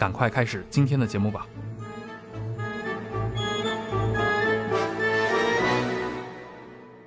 赶快开始今天的节目吧。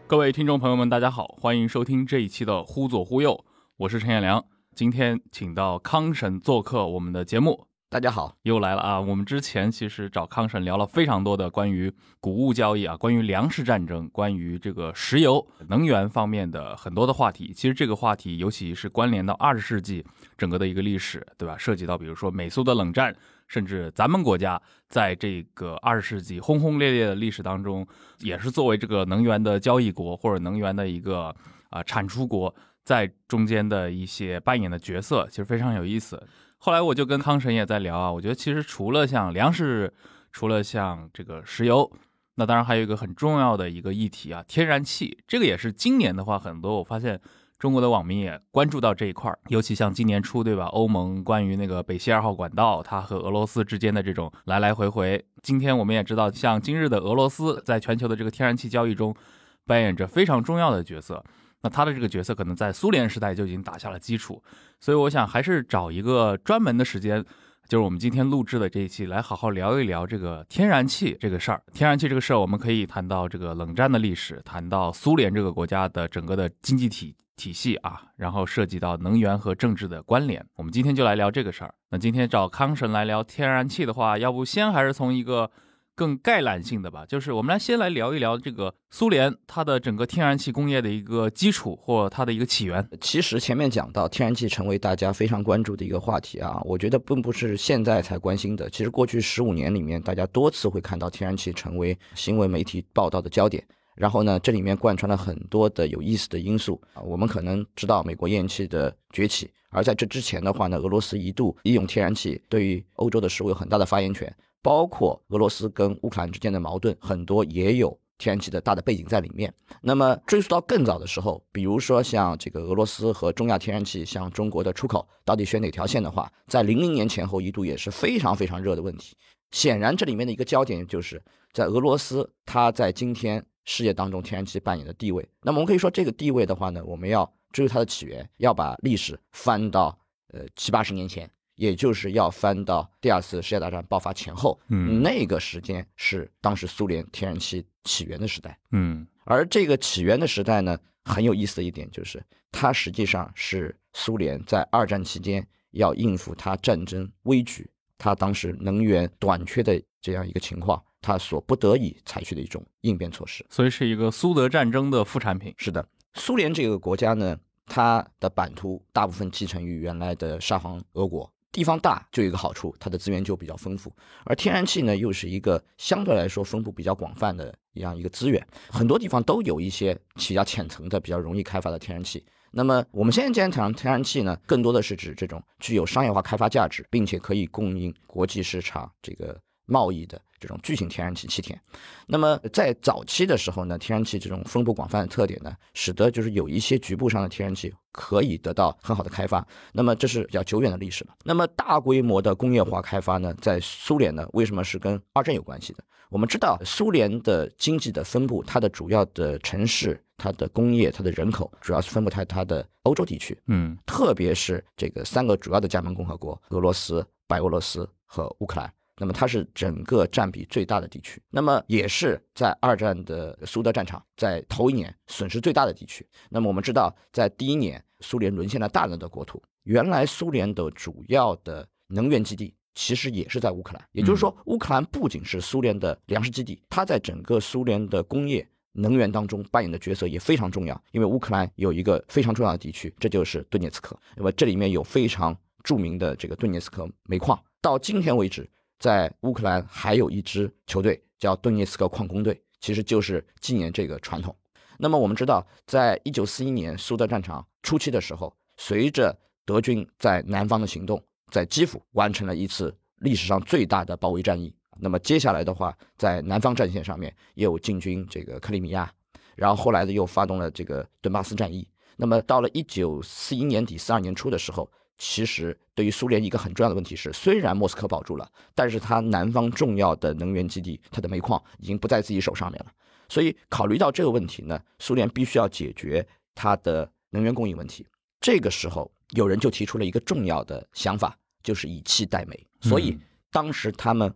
各位听众朋友们，大家好，欢迎收听这一期的《忽左忽右》，我是陈彦良。今天请到康神做客我们的节目，大家好，又来了啊！我们之前其实找康神聊了非常多的关于谷物交易啊，关于粮食战争，关于这个石油能源方面的很多的话题。其实这个话题，尤其是关联到二十世纪整个的一个历史，对吧？涉及到比如说美苏的冷战。甚至咱们国家在这个二十世纪轰轰烈烈的历史当中，也是作为这个能源的交易国或者能源的一个啊产出国，在中间的一些扮演的角色，其实非常有意思。后来我就跟康神也在聊啊，我觉得其实除了像粮食，除了像这个石油，那当然还有一个很重要的一个议题啊，天然气。这个也是今年的话，很多我发现。中国的网民也关注到这一块儿，尤其像今年初，对吧？欧盟关于那个北溪二号管道，它和俄罗斯之间的这种来来回回。今天我们也知道，像今日的俄罗斯，在全球的这个天然气交易中，扮演着非常重要的角色。那他的这个角色，可能在苏联时代就已经打下了基础。所以，我想还是找一个专门的时间。就是我们今天录制的这一期，来好好聊一聊这个天然气这个事儿。天然气这个事儿，我们可以谈到这个冷战的历史，谈到苏联这个国家的整个的经济体体系啊，然后涉及到能源和政治的关联。我们今天就来聊这个事儿。那今天找康神来聊天然气的话，要不先还是从一个。更概览性的吧，就是我们来先来聊一聊这个苏联它的整个天然气工业的一个基础或它的一个起源。其实前面讲到天然气成为大家非常关注的一个话题啊，我觉得并不是现在才关心的。其实过去十五年里面，大家多次会看到天然气成为新闻媒体报道的焦点。然后呢，这里面贯穿了很多的有意思的因素啊。我们可能知道美国页岩气的崛起，而在这之前的话呢，俄罗斯一度利用天然气对于欧洲的食物有很大的发言权。包括俄罗斯跟乌克兰之间的矛盾，很多也有天然气的大的背景在里面。那么追溯到更早的时候，比如说像这个俄罗斯和中亚天然气向中国的出口，到底选哪条线的话，在零零年前后一度也是非常非常热的问题。显然，这里面的一个焦点就是在俄罗斯，它在今天世界当中天然气扮演的地位。那么我们可以说，这个地位的话呢，我们要追溯它的起源，要把历史翻到呃七八十年前。也就是要翻到第二次世界大战爆发前后，嗯，那个时间是当时苏联天然气起源的时代，嗯，而这个起源的时代呢，很有意思的一点就是，它实际上是苏联在二战期间要应付它战争危局，它当时能源短缺的这样一个情况，它所不得已采取的一种应变措施，所以是一个苏德战争的副产品。是的，苏联这个国家呢，它的版图大部分继承于原来的沙皇俄国。地方大就有一个好处，它的资源就比较丰富，而天然气呢又是一个相对来说分布比较广泛的一样一个资源，很多地方都有一些比较浅层的、比较容易开发的天然气。那么我们现在既然谈天然气呢，更多的是指这种具有商业化开发价值，并且可以供应国际市场这个贸易的。这种巨型天然气气田，那么在早期的时候呢，天然气这种分布广泛的特点呢，使得就是有一些局部上的天然气可以得到很好的开发。那么这是比较久远的历史了。那么大规模的工业化开发呢，在苏联呢，为什么是跟二战有关系的？我们知道苏联的经济的分布，它的主要的城市、它的工业、它的人口，主要是分布在它的欧洲地区，嗯，特别是这个三个主要的加盟共和国：俄罗斯、白俄罗斯和乌克兰。那么它是整个占比最大的地区，那么也是在二战的苏德战场在头一年损失最大的地区。那么我们知道，在第一年苏联沦陷了大量的国土，原来苏联的主要的能源基地其实也是在乌克兰。也就是说，乌克兰不仅是苏联的粮食基地，它在整个苏联的工业能源当中扮演的角色也非常重要。因为乌克兰有一个非常重要的地区，这就是顿涅茨克。那么这里面有非常著名的这个顿涅茨克煤矿。到今天为止，在乌克兰还有一支球队叫顿涅茨克矿工队，其实就是纪念这个传统。那么我们知道，在一九四一年苏德战场初期的时候，随着德军在南方的行动，在基辅完成了一次历史上最大的包围战役。那么接下来的话，在南方战线上面又进军这个克里米亚，然后后来呢又发动了这个顿巴斯战役。那么到了一九四一年底四二年初的时候，其实对于苏联一个很重要的问题是，虽然莫斯科保住了，但是它南方重要的能源基地，它的煤矿已经不在自己手上面了。所以考虑到这个问题呢，苏联必须要解决它的能源供应问题。这个时候，有人就提出了一个重要的想法，就是以气代煤。所以当时他们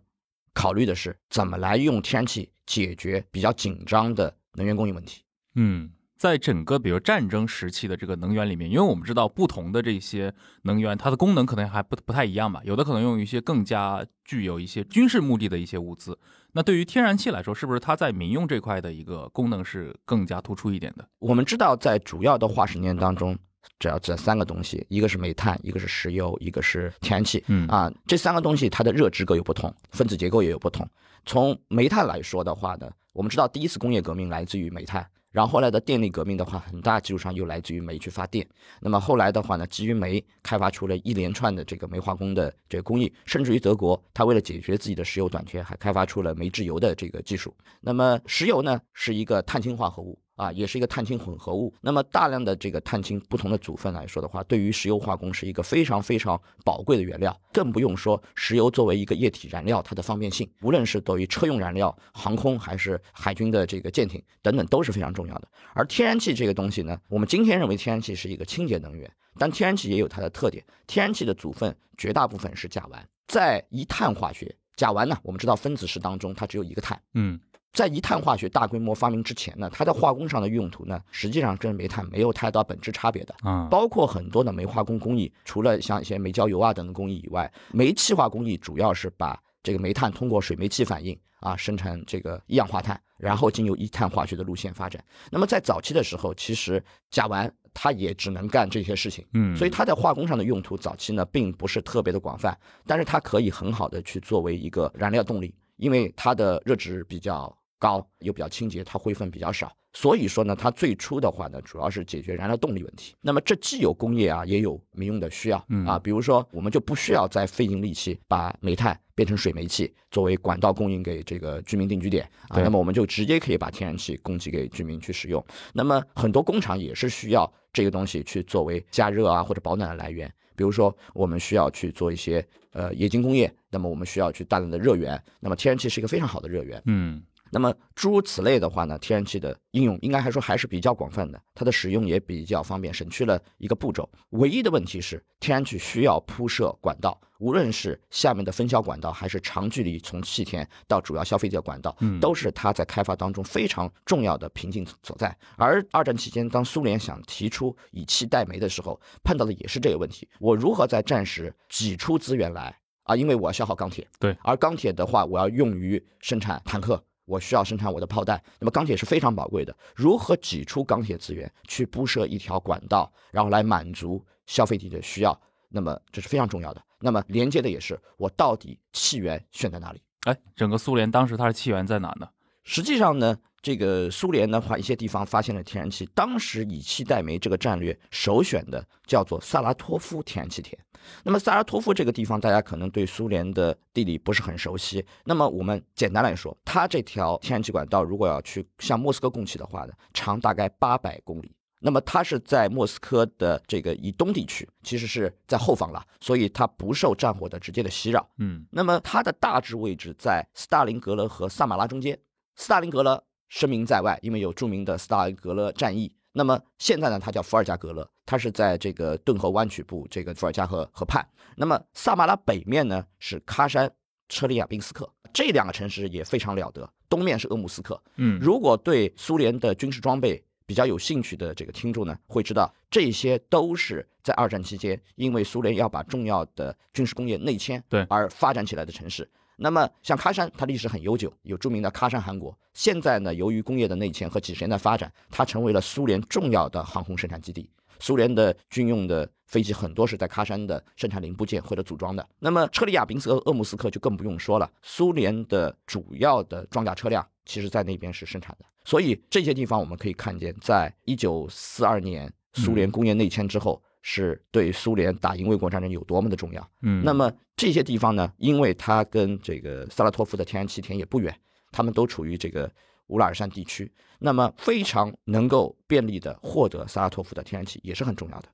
考虑的是怎么来用天然气解决比较紧张的能源供应问题。嗯。在整个比如战争时期的这个能源里面，因为我们知道不同的这些能源，它的功能可能还不不太一样吧。有的可能用一些更加具有一些军事目的的一些物资。那对于天然气来说，是不是它在民用这块的一个功能是更加突出一点的？我们知道，在主要的化石能源当中，只要这三个东西，一个是煤炭，一个是石油，一个是天然气。嗯啊，这三个东西它的热值各有不同，分子结构也有不同。从煤炭来说的话呢，我们知道第一次工业革命来自于煤炭。然后后来的电力革命的话，很大基础上又来自于煤去发电。那么后来的话呢，基于煤开发出了一连串的这个煤化工的这个工艺，甚至于德国，它为了解决自己的石油短缺，还开发出了煤制油的这个技术。那么石油呢，是一个碳氢化合物。啊，也是一个碳氢混合物。那么大量的这个碳氢不同的组分来说的话，对于石油化工是一个非常非常宝贵的原料。更不用说石油作为一个液体燃料，它的方便性，无论是对于车用燃料、航空还是海军的这个舰艇等等，都是非常重要的。而天然气这个东西呢，我们今天认为天然气是一个清洁能源，但天然气也有它的特点。天然气的组分绝大部分是甲烷，在一碳化学，甲烷呢，我们知道分子式当中它只有一个碳，嗯。在一碳化学大规模发明之前呢，它在化工上的用途呢，实际上跟煤炭没有太大本质差别的啊。包括很多的煤化工工艺，除了像一些煤焦油啊等等工艺以外，煤气化工艺主要是把这个煤炭通过水煤气反应啊，生成这个一氧化碳，然后经由一碳化学的路线发展。那么在早期的时候，其实甲烷它也只能干这些事情，嗯，所以它在化工上的用途早期呢，并不是特别的广泛，但是它可以很好的去作为一个燃料动力，因为它的热值比较。高又比较清洁，它灰分比较少，所以说呢，它最初的话呢，主要是解决燃料动力问题。那么这既有工业啊，也有民用的需要啊。比如说，我们就不需要再费尽力气把煤炭变成水煤气，作为管道供应给这个居民定居点啊。那么我们就直接可以把天然气供给给居民去使用。那么很多工厂也是需要这个东西去作为加热啊或者保暖的来源。比如说，我们需要去做一些呃冶金工业，那么我们需要去大量的热源。那么天然气是一个非常好的热源。嗯。那么诸如此类的话呢，天然气的应用应该还说还是比较广泛的，它的使用也比较方便，省去了一个步骤。唯一的问题是，天然气需要铺设管道，无论是下面的分销管道，还是长距离从气田到主要消费地的管道，都是它在开发当中非常重要的瓶颈所在。而二战期间，当苏联想提出以气代煤的时候，碰到的也是这个问题：我如何在战时挤出资源来啊？因为我要消耗钢铁，对，而钢铁的话，我要用于生产坦克。我需要生产我的炮弹，那么钢铁是非常宝贵的。如何挤出钢铁资源去铺设一条管道，然后来满足消费体的需要，那么这是非常重要的。那么连接的也是我到底气源选在哪里？哎，整个苏联当时它的气源在哪呢？实际上呢，这个苏联的话，一些地方发现了天然气。当时以气代煤这个战略首选的叫做萨拉托夫天然气田。那么萨拉托夫这个地方，大家可能对苏联的地理不是很熟悉。那么我们简单来说，它这条天然气管道如果要去向莫斯科供气的话呢，长大概八百公里。那么它是在莫斯科的这个以东地区，其实是在后方了，所以它不受战火的直接的袭扰。嗯，那么它的大致位置在斯大林格勒和萨马拉中间。斯大林格勒声名在外，因为有著名的斯大林格勒战役。那么现在呢，它叫伏尔加格勒，它是在这个顿河湾曲部这个伏尔加河河畔。那么萨马拉北面呢是喀山车里亚宾斯克，这两个城市也非常了得。东面是鄂木斯克，嗯，如果对苏联的军事装备比较有兴趣的这个听众呢，会知道这些都是在二战期间，因为苏联要把重要的军事工业内迁，对而发展起来的城市。那么像喀山，它历史很悠久，有著名的喀山汗国。现在呢，由于工业的内迁和几十年的发展，它成为了苏联重要的航空生产基地。苏联的军用的飞机很多是在喀山的生产零部件或者组装的。那么车里亚宾斯和鄂木斯克就更不用说了，苏联的主要的装甲车辆其实在那边是生产的。所以这些地方我们可以看见，在一九四二年苏联工业内迁之后，是对苏联打赢卫国战争有多么的重要。嗯，那么这些地方呢，因为它跟这个萨拉托夫的天然气田也不远，他们都处于这个乌拉尔山地区，那么非常能够便利的获得萨拉托夫的天然气也是很重要的。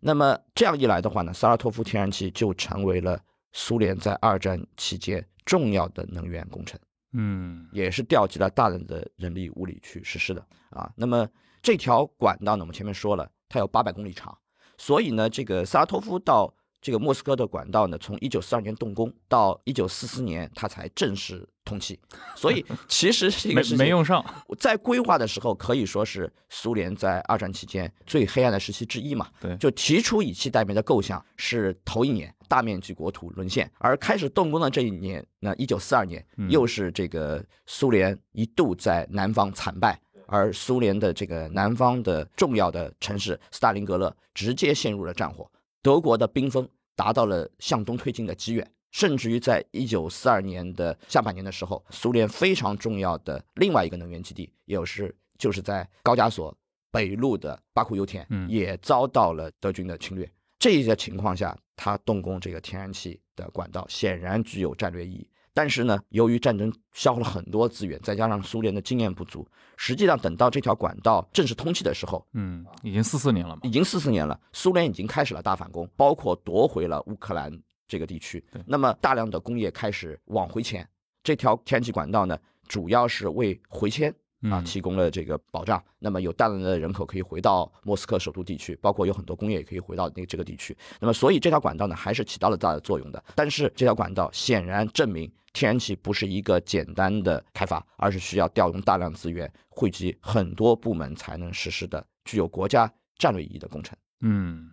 那么这样一来的话呢，萨拉托夫天然气就成为了苏联在二战期间重要的能源工程，嗯也是调集了大量的人力物力去实施的啊。那么这条管道呢，我们前面说了，它有八百公里长，所以呢，这个萨拉托夫到这个莫斯科的管道呢，从一九四二年动工到一九四四年，它才正式通气。所以 其实这没个事情没用上，在规划的时候，可以说是苏联在二战期间最黑暗的时期之一嘛。对就提出以气代煤的构想是头一年大面积国土沦陷，而开始动工的这一年，那一九四二年嗯又是这个苏联一度在南方惨败。而苏联的这个南方的重要的城市斯大林格勒直接陷入了战火，德国的兵锋达到了向东推进的极远，甚至于在一九四二年的下半年的时候，苏联非常重要的另外一个能源基地，也就是就是在高加索北路的巴库油田嗯，也遭到了德军的侵略。这一个情况下，他动工这个天然气的管道，显然具有战略意义。但是呢，由于战争消耗了很多资源，再加上苏联的经验不足，实际上等到这条管道正式通气的时候，嗯，已经四四年了嘛，已经四四年了，苏联已经开始了大反攻，包括夺回了乌克兰这个地区。那么大量的工业开始往回迁，这条天然气管道呢，主要是为回迁啊嗯提供了这个保障。那么有大量的人口可以回到莫斯科首都地区，包括有很多工业也可以回到那这个地区。那么所以这条管道呢，还是起到了大的作用的。但是这条管道显然证明。天然气不是一个简单的开发，而是需要调用大量资源，汇集很多部门才能实施的具有国家战略意义的工程。嗯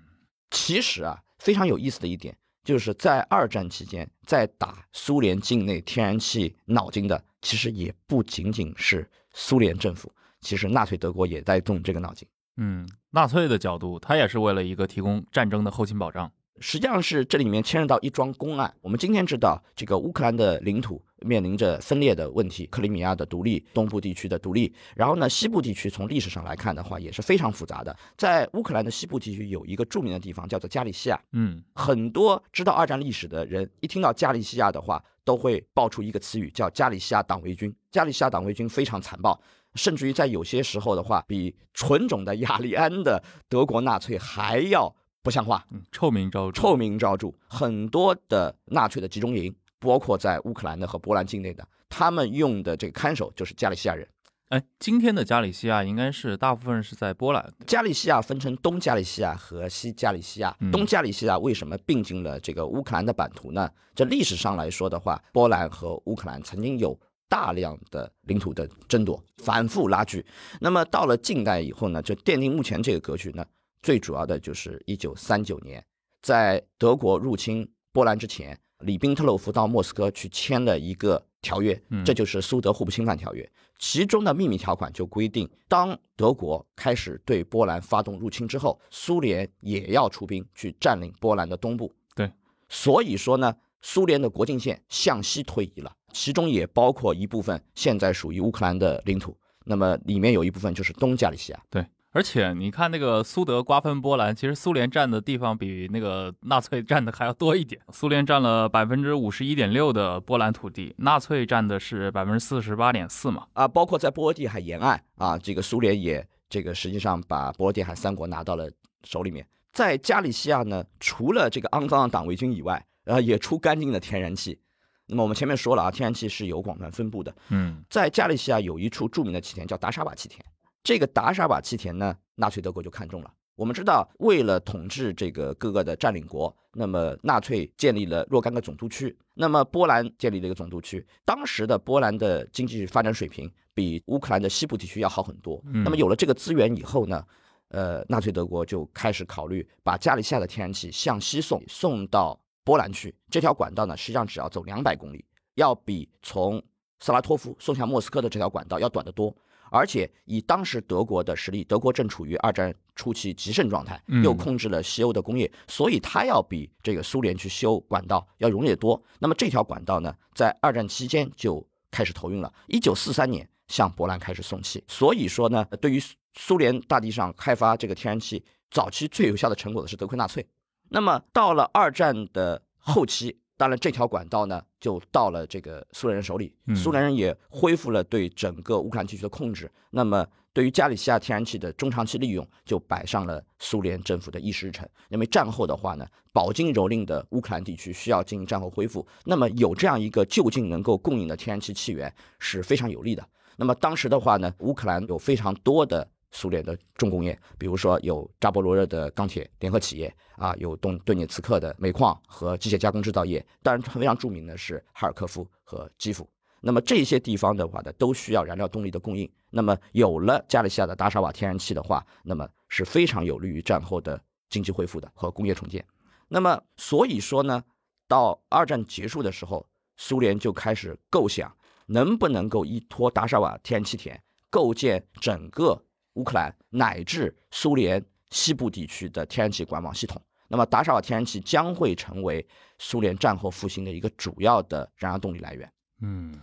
其实啊，非常有意思的一点，就是在二战期间，在打苏联境内天然气脑筋的，其实也不仅仅是苏联政府，其实纳粹德国也在动这个脑筋。嗯，纳粹的角度，他也是为了一个提供战争的后勤保障。实际上是这里面牵涉到一桩公案。我们今天知道，这个乌克兰的领土面临着分裂的问题，克里米亚的独立，东部地区的独立。然后呢，西部地区从历史上来看的话，也是非常复杂的。在乌克兰的西部地区有一个著名的地方叫做加利西亚，嗯很多知道二战历史的人一听到加利西亚的话，都会爆出一个词语叫加利西亚党卫军。加利西亚党卫军非常残暴。甚至于在有些时候的话，比纯种的雅利安的德国纳粹还要不像话。嗯，臭名昭著。臭名昭著，很多的纳粹的集中营，包括在乌克兰的和波兰境内的，他们用的这个看守就是加利西亚人。哎，今天的加里西亚应该是大部分是在波兰。加利西亚分成东加利西亚和西加利西亚嗯。东加利西亚为什么并进了这个乌克兰的版图呢？这历史上来说的话，波兰和乌克兰曾经有大量的领土的争夺，反复拉锯。那么到了近代以后呢，就奠定目前这个格局呢，最主要的就是一九三九年，在德国入侵波兰之前，里宾特洛夫到莫斯科去签了一个条约嗯，这就是苏德互不侵犯条约。其中的秘密条款就规定，当德国开始对波兰发动入侵之后，苏联也要出兵去占领波兰的东部。对，所以说呢，苏联的国境线向西推移了，其中也包括一部分现在属于乌克兰的领土。那么里面有一部分就是东加利西亚。对，而且你看那个苏德瓜分波兰，其实苏联占的地方比那个纳粹占的还要多一点。苏联占了百分之五十一点六的波兰土地，纳粹占的是百分之四十八点四嘛。啊，包括在波罗的海沿岸啊，这个苏联也这个实际上把波罗的海三国拿到了手里面。在加利西亚呢，除了这个肮脏的党卫军以外，呃，也出干净的天然气。那么我们前面说了啊，天然气是有广泛分布的，嗯在加利西亚有一处著名的气田叫达沙瓦气田。这个达沙瓦气田呢，纳粹德国就看中了，我们知道，为了统治这个各个的占领国，那么纳粹建立了若干个总督区，那么波兰建立了一个总督区。当时的波兰的经济发展水平比乌克兰的西部地区要好很多。那么有了这个资源以后呢，呃，纳粹德国就开始考虑把加利西亚的天然气向西送，送到波兰去。这条管道呢，实际上只要走两百公里，要比从萨拉托夫送向莫斯科的这条管道要短得多。而且以当时德国的实力，德国正处于二战初期极盛状态，又控制了西欧的工业，所以它要比这个苏联去修管道要容易得多。那么这条管道呢，在二战期间就开始投运了，一九四三年向波兰开始送气。所以说呢，对于苏联大地上开发这个天然气，早期最有效的成果的是德亏纳粹。那么到了二战的后期。当然，这条管道呢，就到了这个苏联人手里。苏联人也恢复了对整个乌克兰地区的控制。那么，对于加里西亚天然气的中长期利用，就摆上了苏联政府的议事日程。因为战后的话呢，饱经蹂躏的乌克兰地区需要进行战后恢复。那么，有这样一个就近能够供应的天然气气源是非常有利的。那么，当时的话呢，乌克兰有非常多的。苏联的重工业，比如说有扎波罗热的钢铁联合企业啊，有东顿涅茨克的煤矿和机械加工制造业，当然非常著名的是哈尔科夫和基辅。那么这些地方的话呢，都需要燃料动力的供应。那么有了加利西亚的达沙瓦天然气的话，那么是非常有利于战后的经济恢复的和工业重建。那么所以说呢，到二战结束的时候，苏联就开始构想能不能够依托达沙瓦天然气田构建整个。乌克兰乃至苏联西部地区的天然气管网系统，那么达沙尔天然气将会成为苏联战后复兴的一个主要的燃料动力来源。嗯，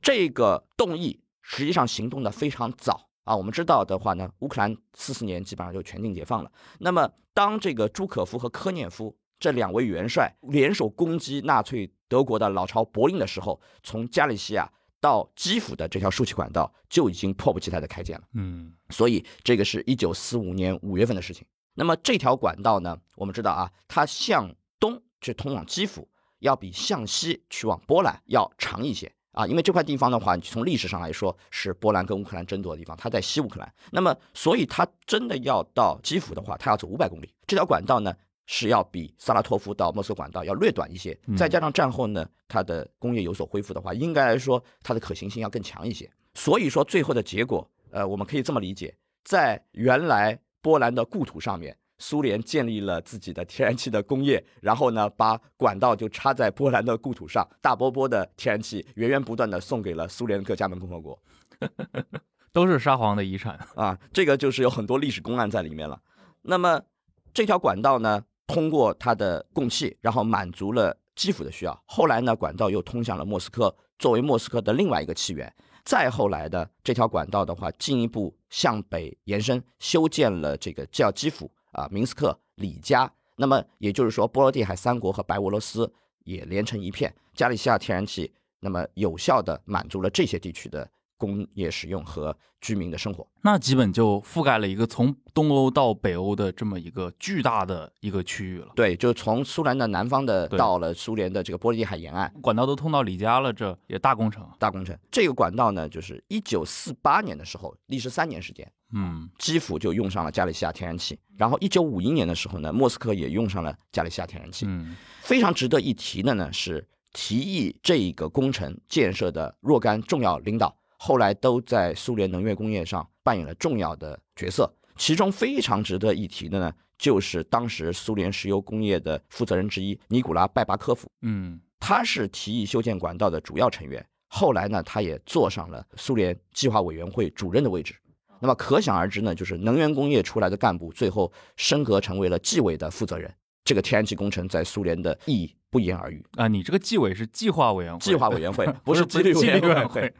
这个动议实际上行动的非常早啊。我们知道的话呢，乌克兰四四年基本上就全境解放了。那么当这个朱可夫和科涅夫这两位元帅联手攻击纳粹德国的老巢柏林的时候，从加利西亚。到基辅的这条输气管道就已经迫不及待的开建了，嗯，所以这个是一九四五年五月份的事情。那么这条管道呢，我们知道啊，它向东去通往基辅，要比向西去往波兰要长一些啊，因为这块地方的话，从历史上来说是波兰跟乌克兰争夺的地方，它在西乌克兰。那么，所以它真的要到基辅的话，它要走五百公里。这条管道呢？是要比萨拉托夫到莫斯科管道要略短一些，再加上战后呢，它的工业有所恢复的话，应该来说它的可行性要更强一些。所以说最后的结果，呃，我们可以这么理解，在原来波兰的故土上面，苏联建立了自己的天然气的工业，然后呢，把管道就插在波兰的故土上，大波波的天然气源源不断的送给了苏联各加盟共和国，都是沙皇的遗产啊，这个就是有很多历史公案在里面了。那么这条管道呢？通过它的供气，然后满足了基辅的需要。后来呢，管道又通向了莫斯科，作为莫斯科的另外一个气源。再后来的这条管道的话，进一步向北延伸，修建了这个叫基辅啊、明斯克、里加。那么也就是说，波罗的海三国和白俄罗斯也连成一片。加利西亚天然气，那么有效的满足了这些地区的。工业使用和居民的生活，那基本就覆盖了一个从东欧到北欧的这么一个巨大的一个区域了。对，就从苏联的南方的到了苏联的这个波罗的海沿岸，管道都通到里加了，这也大工程。大工程，这个管道呢，就是一九四八年的时候，历时三年时间，嗯，基辅就用上了加利西亚天然气，然后一九五一年的时候呢，莫斯科也用上了加利西亚天然气。嗯，非常值得一提的呢是，提议这一个工程建设的若干重要领导。后来都在苏联能源工业上扮演了重要的角色，其中非常值得一提的呢，就是当时苏联石油工业的负责人之一尼古拉拜巴科夫。嗯，他是提议修建管道的主要成员。后来呢，他也坐上了苏联计划委员会主任的位置。那么可想而知呢，就是能源工业出来的干部，最后升格成为了纪委的负责人。这个天然气工程在苏联的意义不言而喻啊！你这个纪委是计划委员会，计划委员会 不是纪律委员会。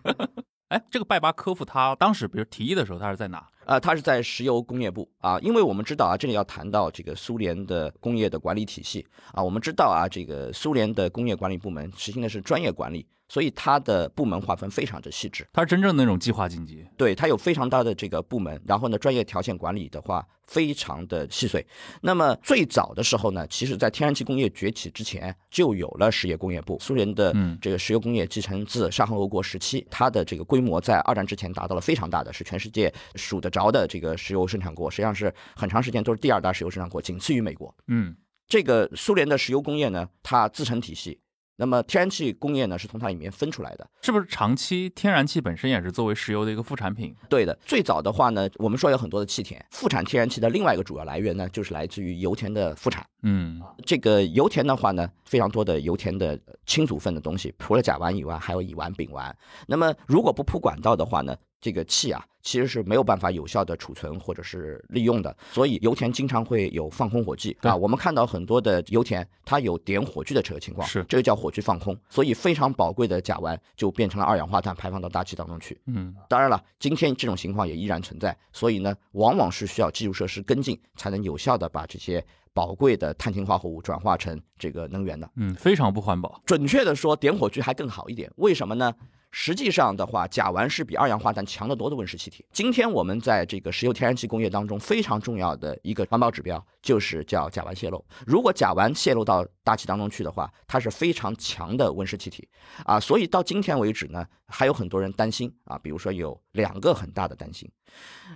哎，这个拜巴科夫他当时比如提议的时候，他是在哪？呃，他是在石油工业部啊，因为我们知道啊，这里要谈到这个苏联的工业的管理体系啊，我们知道啊，这个苏联的工业管理部门实行的是专业管理。所以它的部门划分非常的细致，它是真正的那种计划经济。对，它有非常大的这个部门，然后呢，专业条件管理的话非常的细碎。那么最早的时候呢，其实在天然气工业崛起之前就有了实业工业部。苏联的这个石油工业继承自沙皇俄国时期，它的这个规模在二战之前达到了非常大的，是全世界数得。着的这个石油生产国，实际上是很长时间都是第二大石油生产国，仅次于美国。嗯这个苏联的石油工业呢，它自成体系。那么天然气工业呢，是从它里面分出来的。是不是长期天然气本身也是作为石油的一个副产品？对的，最早的话呢，我们说有很多的气田，副产天然气的另外一个主要来源呢，就是来自于油田的副产。嗯这个油田的话呢，非常多的油田的氢组分的东西，除了甲烷以外，还有乙烷、丙烷。那么如果不铺管道的话呢，这个气啊，其实是没有办法有效的储存或者是利用的。所以油田经常会有放空火炬啊。我们看到很多的油田，它有点火炬的这个情况，是这个叫火炬放空。所以非常宝贵的甲烷就变成了二氧化碳排放到大气当中去。嗯当然了，今天这种情况也依然存在，所以呢，往往是需要基础设施跟进，才能有效的把这些宝贵的碳氢化合物转化成这个能源的。嗯，非常不环保。准确的说，点火炬还更好一点，为什么呢？实际上的话，甲烷是比二氧化碳强得多的温室气体。今天我们在这个石油天然气工业当中非常重要的一个环保指标，就是叫甲烷泄漏。如果甲烷泄漏到大气当中去的话，它是非常强的温室气体啊。所以到今天为止呢，还有很多人担心啊，比如说有两个很大的担心。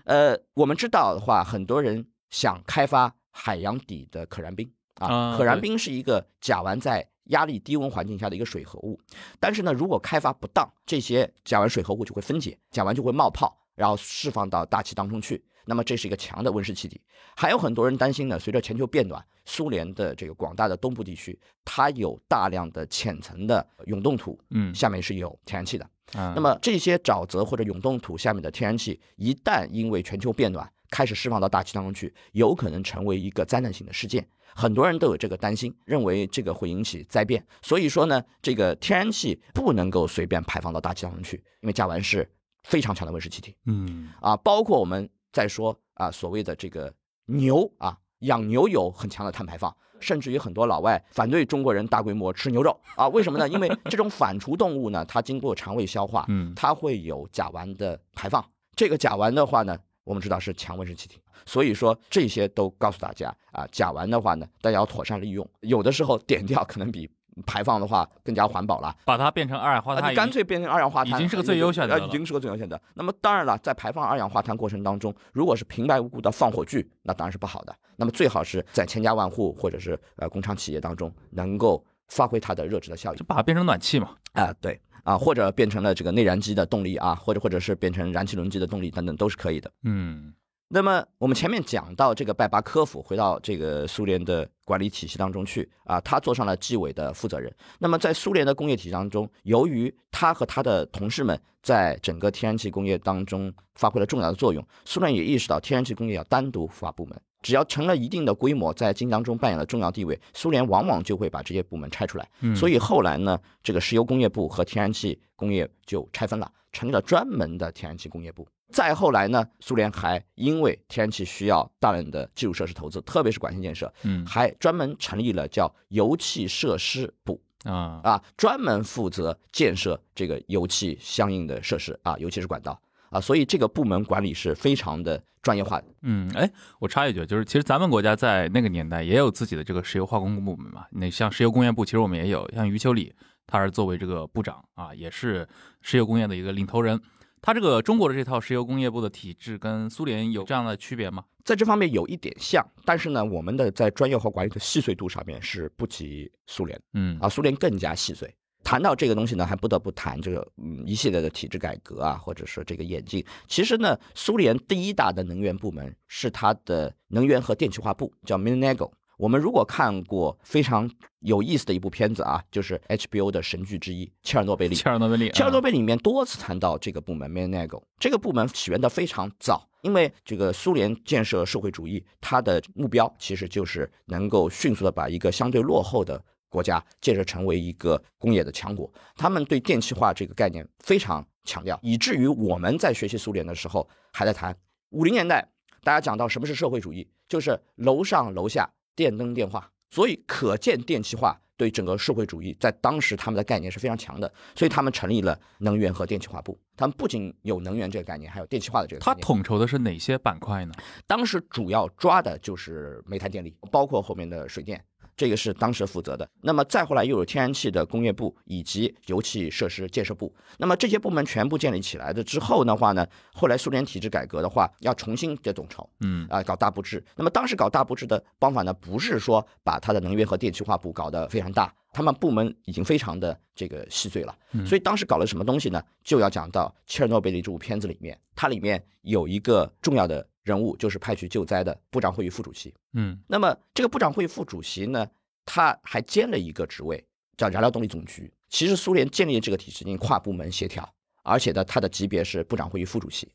呃，我们知道的话，很多人想开发海洋底的可燃冰啊，可燃冰是一个甲烷在压力低温环境下的一个水合物。但是呢，如果开发不当，这些甲烷水合物就会分解，甲烷就会冒泡，然后释放到大气当中去。那么这是一个强的温室气体。还有很多人担心呢，随着全球变暖，苏联的这个广大的东部地区，它有大量的浅层的永冻土，嗯下面是有天然气的。啊，那么这些沼泽或者永冻土下面的天然气，一旦因为全球变暖开始释放到大气当中去，有可能成为一个灾难性的事件。很多人都有这个担心，认为这个会引起灾变。所以说呢，这个天然气不能够随便排放到大气当中去，因为甲烷是非常强的温室气体嗯啊。包括我们在说啊，所谓的这个牛啊，养牛有很强的碳排放。甚至于很多老外反对中国人大规模吃牛肉啊，为什么呢？因为这种反刍动物呢，它经过肠胃消化，嗯它会有甲烷的排放。这个甲烷的话呢，我们知道是强温室气体，所以说这些都告诉大家啊，甲烷的话呢，大家要妥善利用，有的时候点掉可能比排放的话更加环保了。把它变成二氧化啊，碳，你干脆变成二氧化碳，已经是个最优选择已经是个最优选择。那么当然了，在排放二氧化碳过程当中，如果是平白无故的放火炬，那当然是不好的。那么最好是在千家万户或者是呃工厂企业当中，能够发挥它的热值的效应就。把它变成暖气嘛。啊，对啊，或者变成了这个内燃机的动力啊，或者或者是变成燃气轮机的动力等等，都是可以的。嗯那么我们前面讲到这个拜巴科夫回到这个苏联的管理体系当中去啊，他做上了纪委的负责人。那么在苏联的工业体系当中，由于他和他的同事们在整个天然气工业当中发挥了重要的作用，苏联也意识到天然气工业要单独发部门。只要成了一定的规模，在经济当中扮演了重要地位，苏联往往就会把这些部门拆出来。嗯，所以后来呢，这个石油工业部和天然气工业就拆分了，成立了专门的天然气工业部。再后来呢，苏联还因为天然气需要大量的基础设施投资，特别是管线建设，嗯。还专门成立了叫油气设施部。啊。啊，专门负责建设这个油气相应的设施啊，尤其是管道啊，所以这个部门管理是非常的专业化的。嗯，哎，我插一句，就是其实咱们国家在那个年代也有自己的这个石油化工部门嘛。那像石油工业部，其实我们也有，像余秋里，他是作为这个部长啊，也是石油工业的一个领头人。他这个中国的这套石油工业部的体制跟苏联有这样的区别吗？在这方面有一点像，但是呢，我们的在专业化管理的细碎度上面是不及苏联嗯啊，苏联更加细碎。谈到这个东西呢，还不得不谈这个嗯一系列的体制改革啊，或者说这个演进。其实呢，苏联第一大的能源部门是它的能源和电气化部，叫 Minenergo。我们如果看过非常有意思的一部片子啊，就是 HBO 的神剧之一《切尔诺贝利》。切尔诺贝利，切尔诺贝贝利里面多次谈到这个部门 Minenergo，这个部门起源的非常早，因为这个苏联建设社会主义，它的目标其实就是能够迅速的把一个相对落后的国家建设成为一个工业的强国。他们对电气化这个概念非常强调，以至于我们在学习苏联的时候还在谈五零年代，大家讲到什么是社会主义，就是楼上楼下电灯电话，所以可见电气化对整个社会主义在当时他们的概念是非常强的，所以他们成立了能源和电气化部。他们不仅有能源这个概念，还有电气化的这个概他念。统筹的是哪些板块呢？当时主要抓的就是煤炭电力，包括后面的水电。这个是当时负责的。那么再后来又有天然气的工业部以及油气设施建设部。那么这些部门全部建立起来的之后的话呢，后来苏联体制改革的话，要重新的统筹，嗯啊，搞大布置。那么当时搞大布置的方法呢，不是说把它的能源和电气化部搞得非常大，他们部门已经非常的这个细碎了。所以当时搞了什么东西呢？就要讲到切尔诺贝利这部片子里面，它里面有一个重要的人物，就是派去救灾的部长会议副主席。嗯。那么这个部长会议副主席呢，他还兼了一个职位，叫燃料动力总局。其实苏联建立这个体制已经跨部门协调，而且呢，他的级别是部长会议副主席，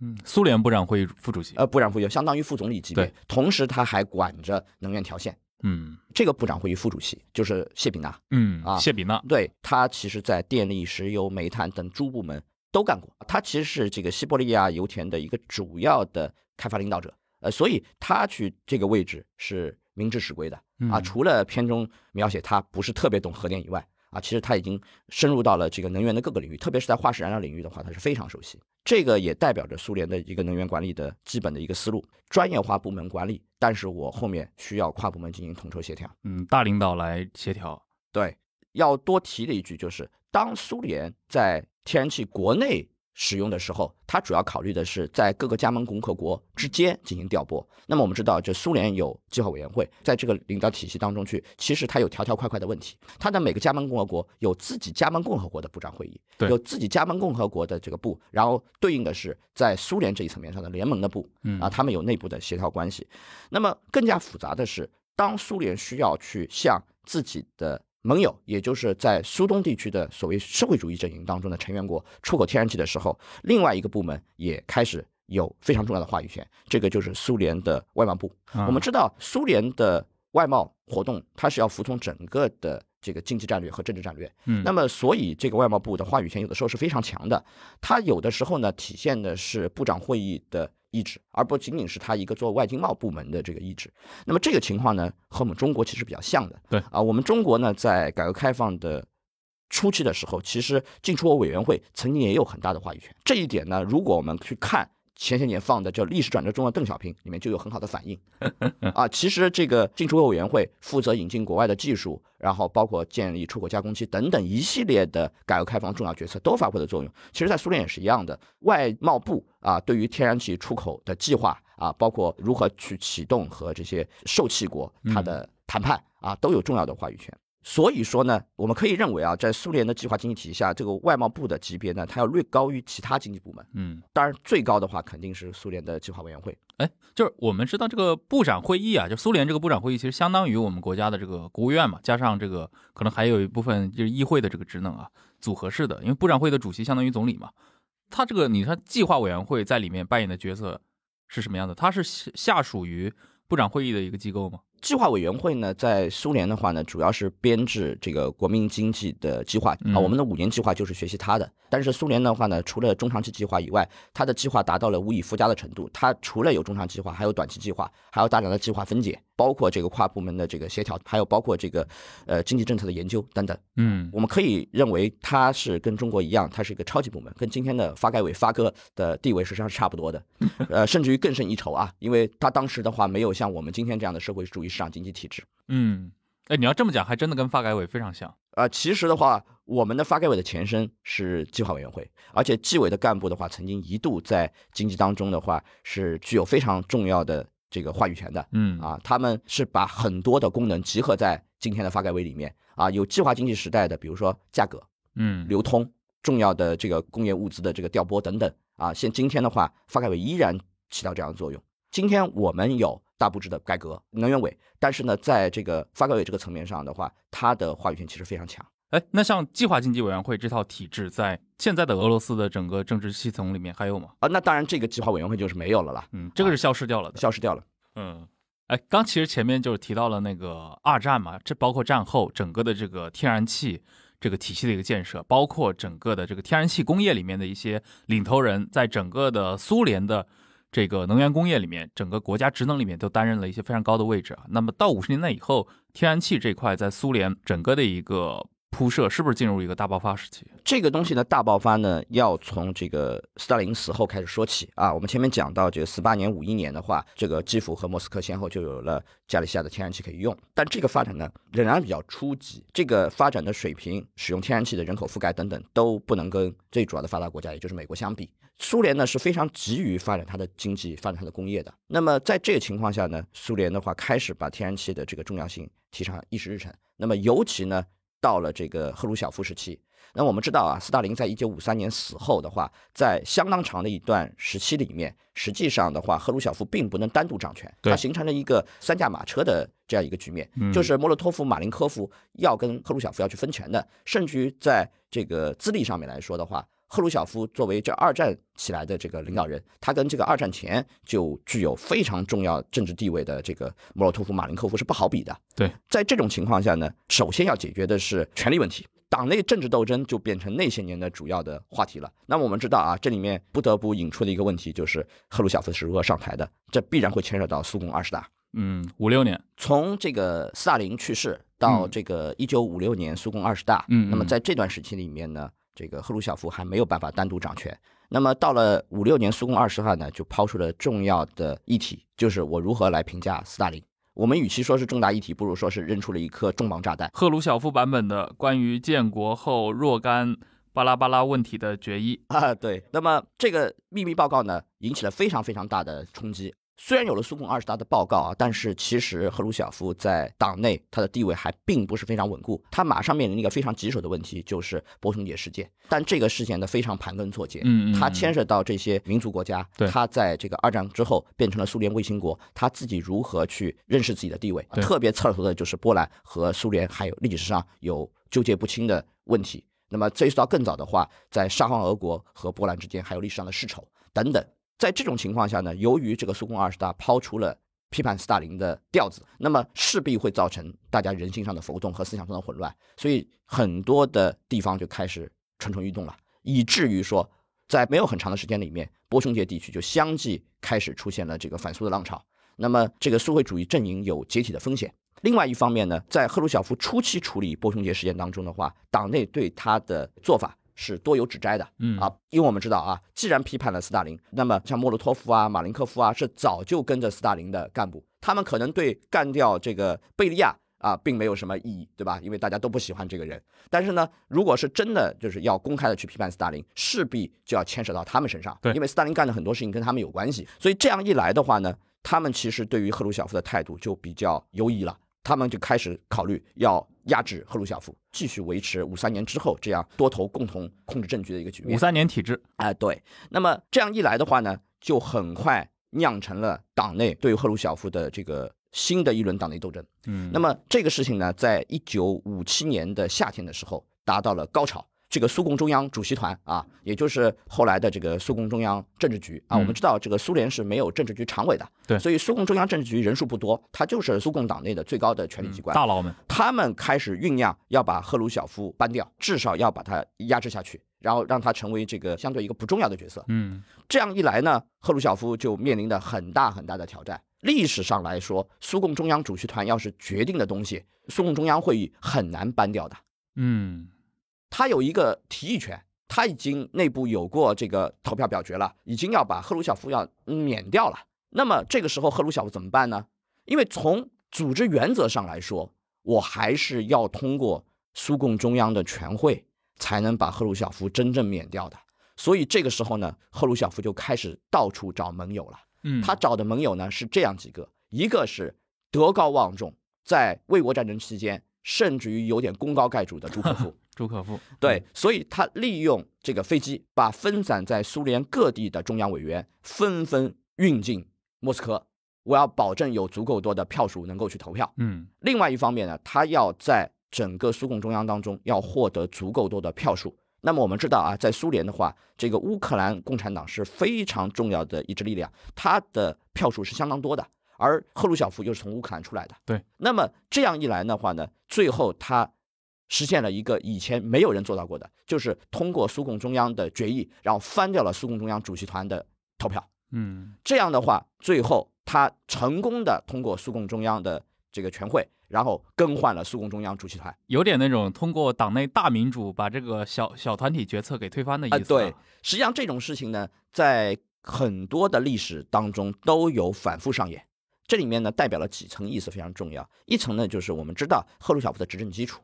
嗯，苏联部长会议副主席，呃，部长会议相当于副总理级别对，同时他还管着能源条线。嗯。这个部长会议副主席就是谢比纳，嗯啊谢比纳，对他其实在电力、石油、煤炭等诸部门都干过，他其实是这个西伯利亚油田的一个主要的开发领导者，呃，所以他去这个位置是明知实归的啊。嗯除了片中描写他不是特别懂核电以外，啊，其实他已经深入到了这个能源的各个领域，特别是在化石燃料领域的话，他是非常熟悉。这个也代表着苏联的一个能源管理的基本的一个思路，专业化部门管理，但是我后面需要跨部门进行统筹协调。嗯，大领导来协调，对，要多提的一句就是，当苏联在天然气国内使用的时候，它主要考虑的是在各个加盟共和国之间进行调拨。那么我们知道，这苏联有计划委员会，在这个领导体系当中去，其实它有条条块块的问题。它的每个加盟共和国有自己加盟共和国的部长会议，对有自己加盟共和国的这个部，然后对应的是在苏联这一层面上的联盟的部，嗯啊，他们有内部的协调关系。那么更加复杂的是，当苏联需要去向自己的盟友，也就是在苏东地区的所谓社会主义阵营当中的成员国出口天然气的时候，另外一个部门也开始有非常重要的话语权，这个就是苏联的外贸部。啊我们知道，苏联的外贸活动它是要服从整个的这个经济战略和政治战略。嗯那么，所以这个外贸部的话语权有的时候是非常强的。它有的时候呢，体现的是部长会议的意志，而不仅仅是他一个做外经贸部门的这个意志。那么这个情况呢，和我们中国其实比较像的。对啊，我们中国呢，在改革开放的初期的时候，其实进出口委员会曾经也有很大的话语权。这一点呢，如果我们去看前些年放的叫《历史转折中的邓小平》，里面就有很好的反应。啊，其实这个进出口委员会负责引进国外的技术，然后包括建立出口加工期等等一系列的改革开放重要决策都发挥了作用。其实，在苏联也是一样的，外贸部啊，对于天然气出口的计划啊，包括如何去启动和这些受气国它的谈判啊，都有重要的话语权。所以说呢，我们可以认为啊，在苏联的计划经济体系下，这个外贸部的级别呢，它要略高于其他经济部门。嗯，当然，最高的话肯定是苏联的计划委员会。哎，就是我们知道这个部长会议啊，就苏联这个部长会议，其实相当于我们国家的这个国务院嘛，加上这个可能还有一部分就是议会的这个职能啊，组合式的，因为部长会的主席相当于总理嘛，他这个你看计划委员会在里面扮演的角色是什么样的？他是下下属于部长会议的一个机构吗？计划委员会呢，在苏联的话呢，主要是编制这个国民经济的计划嗯啊。我们的五年计划就是学习它的。但是苏联的话呢，除了中长期计划以外，它的计划达到了无以复加的程度。它除了有中长期计划，还有短期计划，还有大量的计划分解，包括这个跨部门的这个协调，还有包括这个呃经济政策的研究等等。嗯我们可以认为它是跟中国一样，它是一个超级部门，跟今天的发改委发哥的地位实际上是差不多的，呃，甚至于更胜一筹啊，因为它当时的话没有像我们今天这样的社会主义市场经济体制。嗯，哎，你要这么讲，还真的跟发改委非常像。呃，其实的话，我们的发改委的前身是计划委员会，而且纪委的干部的话，曾经一度在经济当中的话是具有非常重要的这个话语权的。嗯啊，他们是把很多的功能集合在今天的发改委里面啊，有计划经济时代的，比如说价格、嗯流通、重要的这个工业物资的这个调拨等等啊。现今天的话，发改委依然起到这样的作用。今天我们有大布置的改革，能源委，但是呢，在这个发改委这个层面上的话，它的话语权其实非常强。哎，那像计划经济委员会这套体制，在现在的俄罗斯的整个政治系统里面还有吗？啊，那当然这个计划委员会就是没有了啦，嗯，这个是消失掉了的。消失掉了。嗯，哎，刚其实前面就是提到了那个二战嘛，这包括战后整个的这个天然气这个体系的一个建设，包括整个的这个天然气工业里面的一些领头人，在整个的苏联的这个能源工业里面，整个国家职能里面都担任了一些非常高的位置啊。那么到五十年代以后，天然气这块在苏联整个的一个铺设，是不是进入一个大爆发时期？这个东西呢，大爆发呢，要从这个斯大林死后开始说起啊。我们前面讲到，这个四八年、五一年的话，这个基辅和莫斯科先后就有了加利西亚的天然气可以用，但这个发展呢，仍然比较初级。这个发展的水平、使用天然气的人口覆盖等等，都不能跟最主要的发达国家，也就是美国相比。苏联呢是非常急于发展它的经济、发展它的工业的。那么在这个情况下呢，苏联的话开始把天然气的这个重要性提上议事日程。那么尤其呢，到了这个赫鲁晓夫时期。那我们知道啊，斯大林在一九五三年死后的话，在相当长的一段时期里面，实际上的话，赫鲁晓夫并不能单独掌权，它形成了一个三驾马车的这样一个局面，就是莫洛托夫、马林科夫要跟赫鲁晓夫要去分权的，甚至于在这个资历上面来说的话，赫鲁晓夫作为这二战起来的这个领导人，他跟这个二战前就具有非常重要政治地位的这个莫洛托夫、马林科夫是不好比的。对，在这种情况下呢，首先要解决的是权力问题。党内政治斗争就变成那些年的主要的话题了。那么我们知道啊，这里面不得不引出的一个问题就是赫鲁晓夫是如何上台的，这必然会牵涉到苏共二十大。嗯，五六年，从这个斯大林去世到这个一九五六年苏共二十大，嗯，那么在这段时期里面呢，这个赫鲁晓夫还没有办法单独掌权。那么到了五六年苏共二十大呢，就抛出了重要的议题，就是我如何来评价斯大林。我们与其说是重大议题，不如说是扔出了一颗重磅炸弹。赫鲁晓夫版本的关于建国后若干巴拉巴拉问题的决议啊，对。那么这个秘密报告呢，引起了非常非常大的冲击。虽然有了苏共二十大的报告啊，但是其实赫鲁晓夫在党内他的地位还并不是非常稳固。他马上面临一个非常棘手的问题，就是波匈节事件。但这个事件呢非常盘根错节，嗯它牵涉到这些民族国家，他在这个二战之后变成了苏联卫星国，他自己如何去认识自己的地位？特别刺头的就是波兰和苏联还有历史上有纠结不清的问题。那么追溯到更早的话，在沙皇俄国和波兰之间还有历史上的世仇等等。在这种情况下呢，由于这个苏共二十大抛出了批判斯大林的调子，那么势必会造成大家人心上的浮动和思想上的混乱，所以很多的地方就开始蠢蠢欲动了，以至于说，在没有很长的时间里面，波匈界地区就相继开始出现了这个反苏的浪潮。那么这个社会主义阵营有解体的风险。另外一方面呢，在赫鲁晓夫初期处理波匈节事件当中的话，党内对他的做法。是多有指摘的，嗯啊，因为我们知道啊，既然批判了斯大林，那么像莫洛托夫啊、马林科夫啊，是早就跟着斯大林的干部，他们可能对干掉这个贝利亚啊，并没有什么意义，对吧？因为大家都不喜欢这个人。但是呢，如果是真的就是要公开的去批判斯大林，势必就要牵扯到他们身上，对，因为斯大林干的很多事情跟他们有关系，所以这样一来的话呢，他们其实对于赫鲁晓夫的态度就比较犹疑了。他们就开始考虑要压制赫鲁晓夫，继续维持五三年之后这样多头共同控制政局的一个局面。五三年体制，哎，对。那么这样一来的话呢，就很快酿成了党内对于赫鲁晓夫的这个新的一轮党内斗争。嗯，那么这个事情呢，在一九五七年的夏天的时候达到了高潮。这个苏共中央主席团啊，也就是后来的这个苏共中央政治局啊，我们知道这个苏联是没有政治局常委的，对，所以苏共中央政治局人数不多，它就是苏共党内的最高的权力机关。大佬们，他们开始酝酿要把赫鲁晓夫搬掉，至少要把他压制下去，然后让他成为这个相对一个不重要的角色。嗯，这样一来呢，赫鲁晓夫就面临的很大很大的挑战。历史上来说，苏共中央主席团要是决定的东西，苏共中央会议很难搬掉的。嗯。他有一个提议权，他已经内部有过这个投票表决了，已经要把赫鲁晓夫要免掉了。那么这个时候赫鲁晓夫怎么办呢？因为从组织原则上来说，我还是要通过苏共中央的全会才能把赫鲁晓夫真正免掉的。所以这个时候呢，赫鲁晓夫就开始到处找盟友了。嗯，他找的盟友呢是这样几个，一个是德高望重，在卫国战争期间甚至于有点功高盖主的朱可夫。朱可夫对，所以他利用这个飞机，把分散在苏联各地的中央委员纷纷运进莫斯科。我要保证有足够多的票数能够去投票。嗯，另外一方面呢，他要在整个苏共中央当中要获得足够多的票数。那么我们知道啊，在苏联的话，这个乌克兰共产党是非常重要的一支力量，它的票数是相当多的。而赫鲁晓夫又是从乌克兰出来的。对，那么这样一来的话呢，最后他。实现了一个以前没有人做到过的，就是通过苏共中央的决议，然后翻掉了苏共中央主席团的投票。嗯，这样的话，最后他成功的通过苏共中央的这个全会，然后更换了苏共中央主席团。有点那种通过党内大民主把这个小小团体决策给推翻的意思、啊对，实际上这种事情呢，在很多的历史当中都有反复上演。这里面呢，代表了几层意思非常重要。一层呢，就是我们知道赫鲁晓夫的执政基础。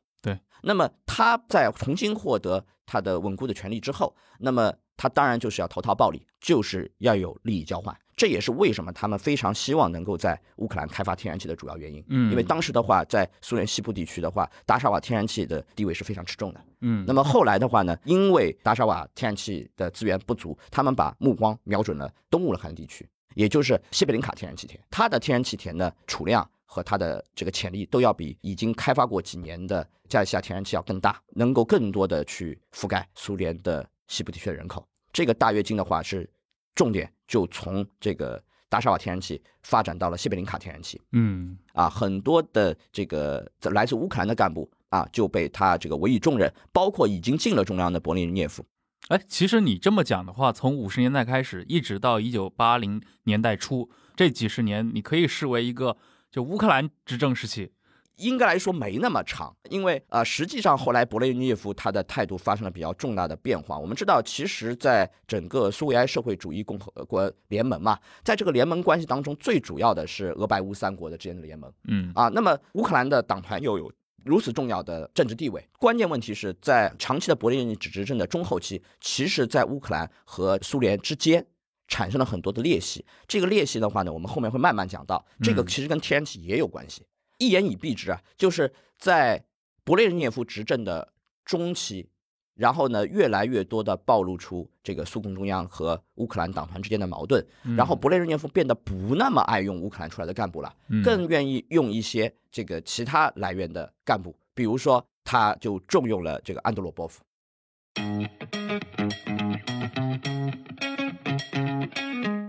对，那么他在重新获得他的稳固的权利之后，那么他当然就是要投桃报李，就是要有利益交换。这也是为什么他们非常希望能够在乌克兰开发天然气的主要原因。嗯因为当时的话，在苏联西部地区的话，达沙瓦天然气的地位是非常吃重的。嗯，那么后来的话呢，因为达沙瓦天然气的资源不足，他们把目光瞄准了东乌克兰地区，也就是西贝林卡天然气田，它的天然气田的储量和它的这个潜力都要比已经开发过几年的加利西亚天然气要更大，能够更多的去覆盖苏联的西部地区的人口。这个大跃进的话是重点就从这个达沙瓦天然气发展到了西贝林卡天然气。嗯啊，很多的这个来自乌克兰的干部啊，就被他这个委以重任，包括已经进了中央的勃列日涅夫。哎，其实你这么讲的话，从五十年代开始，一直到一九八零年代初，这几十年，你可以视为一个就乌克兰执政时期。应该来说没那么长，因为啊、呃实际上后来勃列日涅夫他的态度发生了比较重大的变化。我们知道，其实在整个苏维埃社会主义共和国联盟嘛，在这个联盟关系当中，最主要的是俄白乌三国的之间的联盟。嗯啊，那么乌克兰的党团又有如此重要的政治地位，关键问题是在长期的勃列日涅执政的中后期，其实在乌克兰和苏联之间产生了很多的裂隙。这个裂隙的话呢，我们后面会慢慢讲到，这个嗯其实跟天然气也有关系。一言以蔽之啊，就是在勃列日涅夫执政的中期。然后呢，越来越多的暴露出这个苏共中央和乌克兰党团之间的矛盾，嗯然后勃列日涅夫变得不那么爱用乌克兰出来的干部了，嗯更愿意用一些这个其他来源的干部，比如说他就重用了这个安德罗波夫。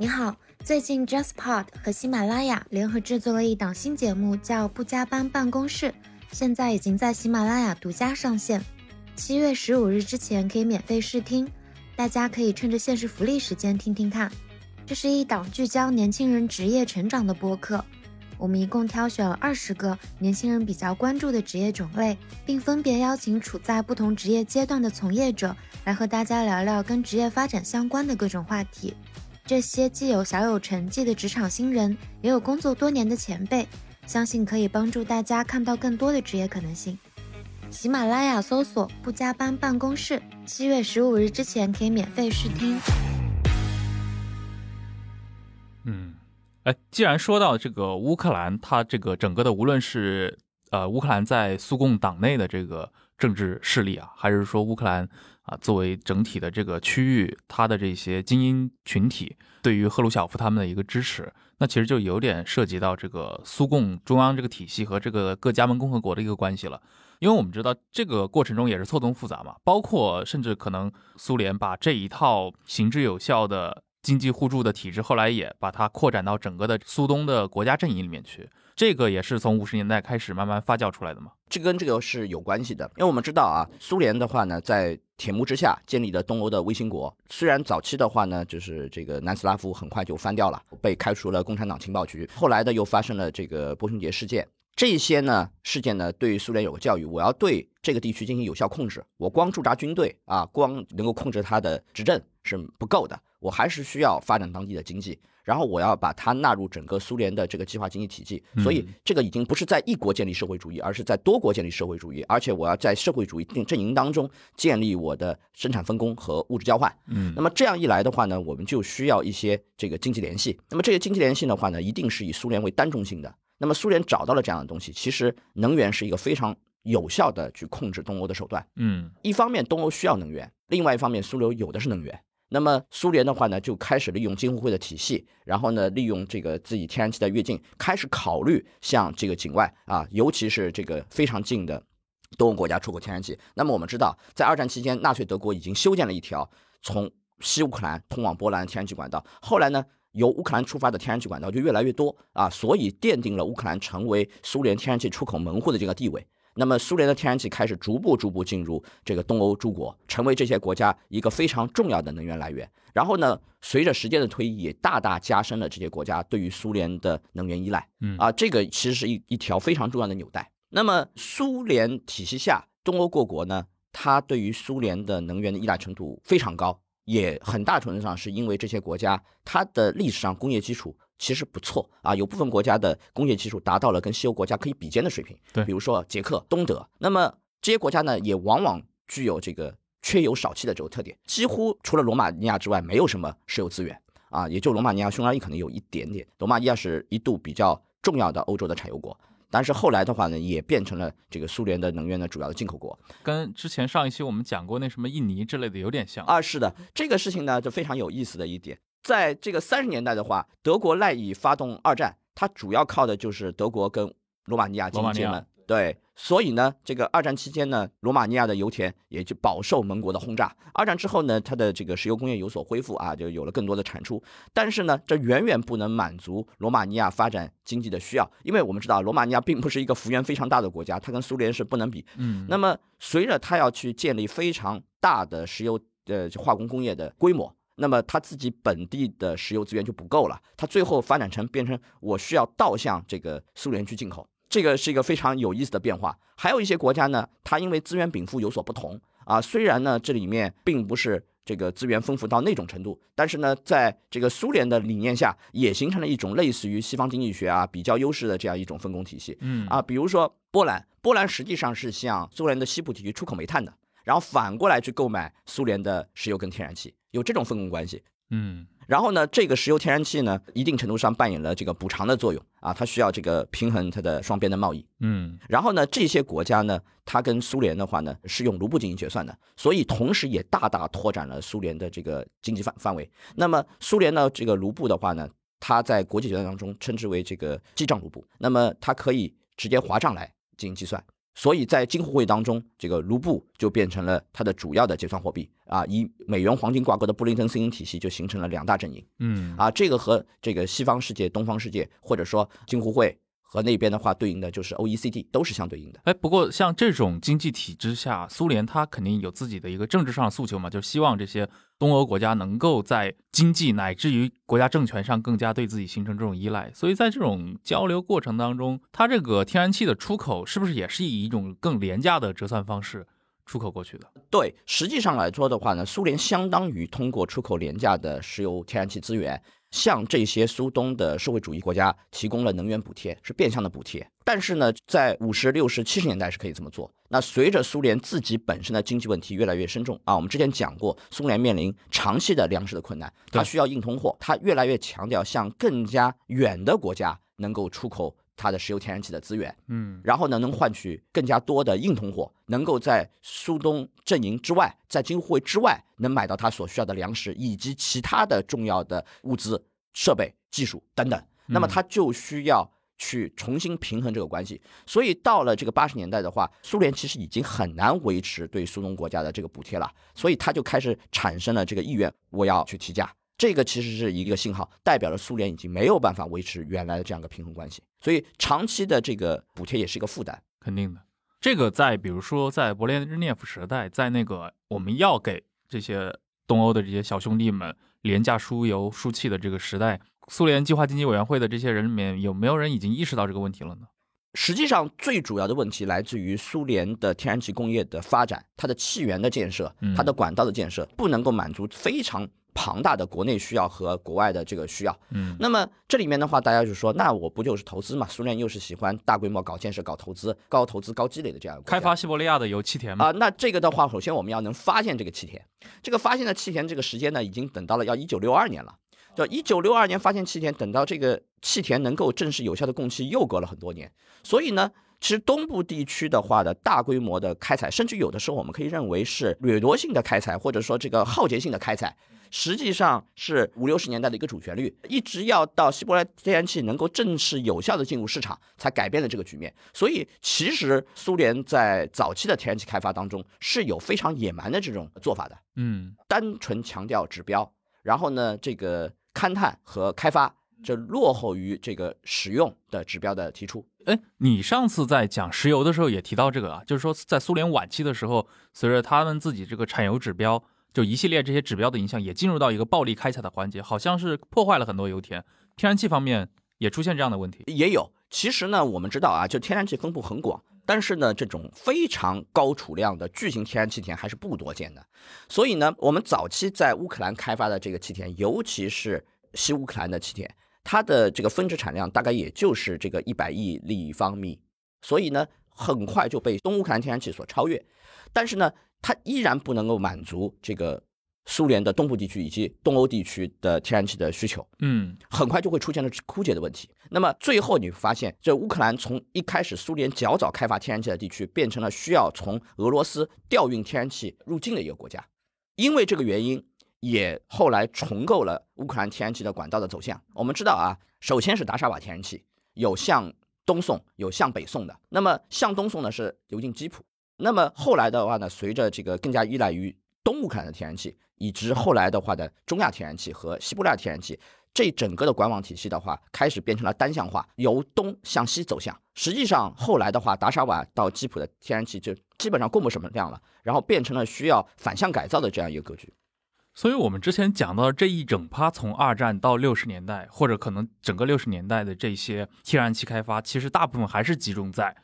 你好，最近 JustPod 和喜马拉雅联合制作了一档新节目，叫《不加班办公室》，现在已经在喜马拉雅独家上线。七月十五日之前可以免费试听，大家可以趁着限时福利时间听听看。这是一档聚焦年轻人职业成长的播客，我们一共挑选了二十个年轻人比较关注的职业种类，并分别邀请处在不同职业阶段的从业者来和大家聊聊跟职业发展相关的各种话题。这些既有小有成绩的职场新人，也有工作多年的前辈，相信可以帮助大家看到更多的职业可能性。喜马拉雅搜索“不加班办公室”，七月十五日之前可以免费试听。嗯，哎，既然说到这个乌克兰，它这个整个的无论是呃乌克兰在苏共党内的这个政治势力啊，还是说乌克兰啊作为整体的这个区域，它的这些精英群体对于赫鲁晓夫他们的一个支持，那其实就有点涉及到这个苏共中央这个体系和这个各加盟共和国的一个关系了。因为我们知道这个过程中也是错综复杂嘛，包括甚至可能苏联把这一套行之有效的经济互助的体制，后来也把它扩展到整个的苏东的国家阵营里面去。这个也是从五十年代开始慢慢发酵出来的嘛。这跟这个是有关系的，因为我们知道啊，苏联的话呢，在铁幕之下建立了东欧的卫星国。虽然早期的话呢，就是这个南斯拉夫很快就翻掉了，被开除了共产党情报局。后来呢又发生了这个波匈杰事件，这些呢事件呢，对苏联有个教育，我要对这个地区进行有效控制。我光驻扎军队啊，光能够控制他的执政是不够的，我还是需要发展当地的经济。然后我要把它纳入整个苏联的这个计划经济体系，所以嗯这个已经不是在一国建立社会主义，而是在多国建立社会主义，而且我要在社会主义阵阵营当中建立我的生产分工和物质交换。嗯那么这样一来的话呢，我们就需要一些这个经济联系。那么这些经济联系的话呢，一定是以苏联为单中心的。那么苏联找到了这样的东西，其实能源是一个非常有效的去控制东欧的手段。嗯一方面东欧需要能源，另外一方面苏联有的是能源。那么苏联的话呢，就开始利用金互会的体系，然后呢，利用这个自己天然气的跃进，开始考虑向这个境外啊，尤其是这个非常近的东欧国家出口天然气。那么我们知道，在二战期间，纳粹德国已经修建了一条从西乌克兰通往波兰的天然气管道。后来呢，由乌克兰出发的天然气管道就越来越多啊，所以奠定了乌克兰成为苏联天然气出口门户的这个地位。那么苏联的天然气开始逐步逐步进入这个东欧诸国，成为这些国家一个非常重要的能源来源。然后呢，随着时间的推移，也大大加深了这些国家对于苏联的能源依赖。嗯啊，这个其实是一一条非常重要的纽带。那么苏联体系下，东欧各国呢，它对于苏联的能源的依赖程度非常高，也很大程度上是因为这些国家它的历史上工业基础其实不错啊，有部分国家的工业技术达到了跟西欧国家可以比肩的水平。对比如说捷克、东德。那么这些国家呢，也往往具有这个缺油少气的这种特点，几乎除了罗马尼亚之外，没有什么石油资源啊，也就罗马尼亚、匈牙利可能有一点点。罗马尼亚是一度比较重要的欧洲的产油国。但是后来的话呢，也变成了这个苏联的能源的主要的进口国跟之前上一期我们讲过那什么印尼之类的有点像。啊。是的，这个事情呢就非常有意思的一点，在这个三十年代的话，德国赖以发动二战，它主要靠的就是德国跟罗马尼亚罗马尼亚经济们。对，所以呢，这个二战期间呢，罗马尼亚的油田也就饱受盟国的轰炸。二战之后呢，它的这个石油工业有所恢复啊，就有了更多的产出。但是呢，这远远不能满足罗马尼亚发展经济的需要，因为我们知道罗马尼亚并不是一个幅员非常大的国家，它跟苏联是不能比。嗯，那么随着它要去建立非常大的石油呃化工工业的规模，那么它自己本地的石油资源就不够了，它最后发展成变成我需要倒向这个苏联去进口，这个是一个非常有意思的变化。还有一些国家呢，它因为资源禀赋有所不同啊，虽然呢这里面并不是。这个资源丰富到那种程度，但是呢，在这个苏联的理念下，也形成了一种类似于西方经济学啊比较优势的这样一种分工体系。嗯啊，比如说波兰，波兰实际上是向苏联的西部地区出口煤炭的，然后反过来去购买苏联的石油跟天然气，有这种分工关系。嗯然后呢，这个石油天然气呢，一定程度上扮演了这个补偿的作用啊，它需要这个平衡它的双边的贸易。嗯然后呢，这些国家呢，它跟苏联的话呢是用卢布进行结算的，所以同时也大大拓展了苏联的这个经济范范围。那么苏联呢这个卢布的话呢，它在国际结算当中称之为这个记账卢布，那么它可以直接划账来进行计算。所以在金互会当中，这个卢布就变成了它的主要的结算货币啊，以美元黄金挂钩的布林登森林体系就形成了两大阵营。嗯啊，这个和这个西方世界、东方世界，或者说金互会和那边的话对应的就是 OECD，都是相对应的。哎，不过像这种经济体制下，苏联它肯定有自己的一个政治上的诉求嘛，就是希望这些东欧国家能够在经济乃至于国家政权上更加对自己形成这种依赖。所以在这种交流过程当中，它这个天然气的出口是不是也是以一种更廉价的折算方式出口过去的？对，实际上来说的话呢，苏联相当于通过出口廉价的石油、天然气资源，向这些苏东的社会主义国家提供了能源补贴，是变相的补贴。但是呢，在五十六十七十年代是可以这么做。那随着苏联自己本身的经济问题越来越深重啊，我们之前讲过，苏联面临长期的粮食的困难，它需要硬通货，它越来越强调向更加远的国家能够出口它的石油、天然气的资源。嗯然后呢，能换取更加多的硬通货，能够在苏东阵营之外，在金互会之外，能买到他所需要的粮食以及其他的重要的物资、设备、技术等等。那么嗯他就需要去重新平衡这个关系。所以到了这个八十年代的话，苏联其实已经很难维持对苏东国家的这个补贴了，所以他就开始产生了这个意愿，我要去提价。这个其实是一个信号，代表了苏联已经没有办法维持原来的这样一个平衡关系，所以长期的这个补贴也是一个负担。肯定的。这个在比如说在勃列日涅夫时代，在那个我们要给这些东欧的这些小兄弟们廉价输油输气的这个时代，苏联计划经济委员会的这些人里面，有没有人已经意识到这个问题了呢？实际上，最主要的问题来自于苏联的天然气工业的发展，它的气源的建设嗯，它的管道的建设，不能够满足非常庞大的国内需要和国外的这个需要。嗯那么这里面的话，大家就说，那我不就是投资嘛？苏联又是喜欢大规模搞建设、搞投资、高投资、高积累的这样一个开发西伯利亚的油气田嘛，啊、那这个的话，首先我们要能发现这个气田，这个发现的气田这个时间呢，已经等到了要一九六二年了。就一九六二年发现气田，等到这个气田能够正式有效的供气，又隔了很多年。所以呢，其实东部地区的话的大规模的开采，甚至有的时候我们可以认为是掠夺性的开采，或者说这个浩劫性的开采，实际上是五六十年代的一个主旋律，一直要到希伯来天然气能够正式有效的进入市场，才改变了这个局面。所以，其实苏联在早期的天然气开发当中是有非常野蛮的这种做法的，嗯单纯强调指标，然后呢，这个勘探和开发这落后于这个使用的指标的提出。哎，你上次在讲石油的时候也提到这个啊，就是说在苏联晚期的时候，随着他们自己这个产油指标，就一系列这些指标的影响，也进入到一个暴力开采的环节，好像是破坏了很多油田。天然气方面也出现这样的问题，也有。其实呢，我们知道啊，就天然气分布很广，但是呢，这种非常高储量的巨型天然气田还是不多见的。所以呢，我们早期在乌克兰开发的这个气田，尤其是西乌克兰的气田，它的这个分值产量大概也就是这个一百亿立方米，所以呢，很快就被东乌克兰天然气所超越。但是呢，它依然不能够满足这个。苏联的东部地区以及东欧地区的天然气的需求，嗯，很快就会出现了枯竭的问题。那么最后你会发现，这乌克兰从一开始苏联较早开发天然气的地区，变成了需要从俄罗斯调运天然气入境的一个国家。因为这个原因，也后来重构了乌克兰天然气的管道的走向。我们知道啊，首先是达沙瓦天然气有向东送，有向北送的。那么向东送呢是流进基辅。那么后来的话呢，随着这个更加依赖于东乌克兰的天然气。以及后来的话的中亚天然气和西伯利亚天然气，这整个的管网体系的话，开始变成了单向化，由东向西走向。实际上后来的话，达沙瓦到基辅的天然气就基本上供不什么量了，然后变成了需要反向改造的这样一个格局。所以，我们之前讲到这一整趴，从二战到六十年代，或者可能整个六十年代的这些天然气开发，其实大部分还是集中在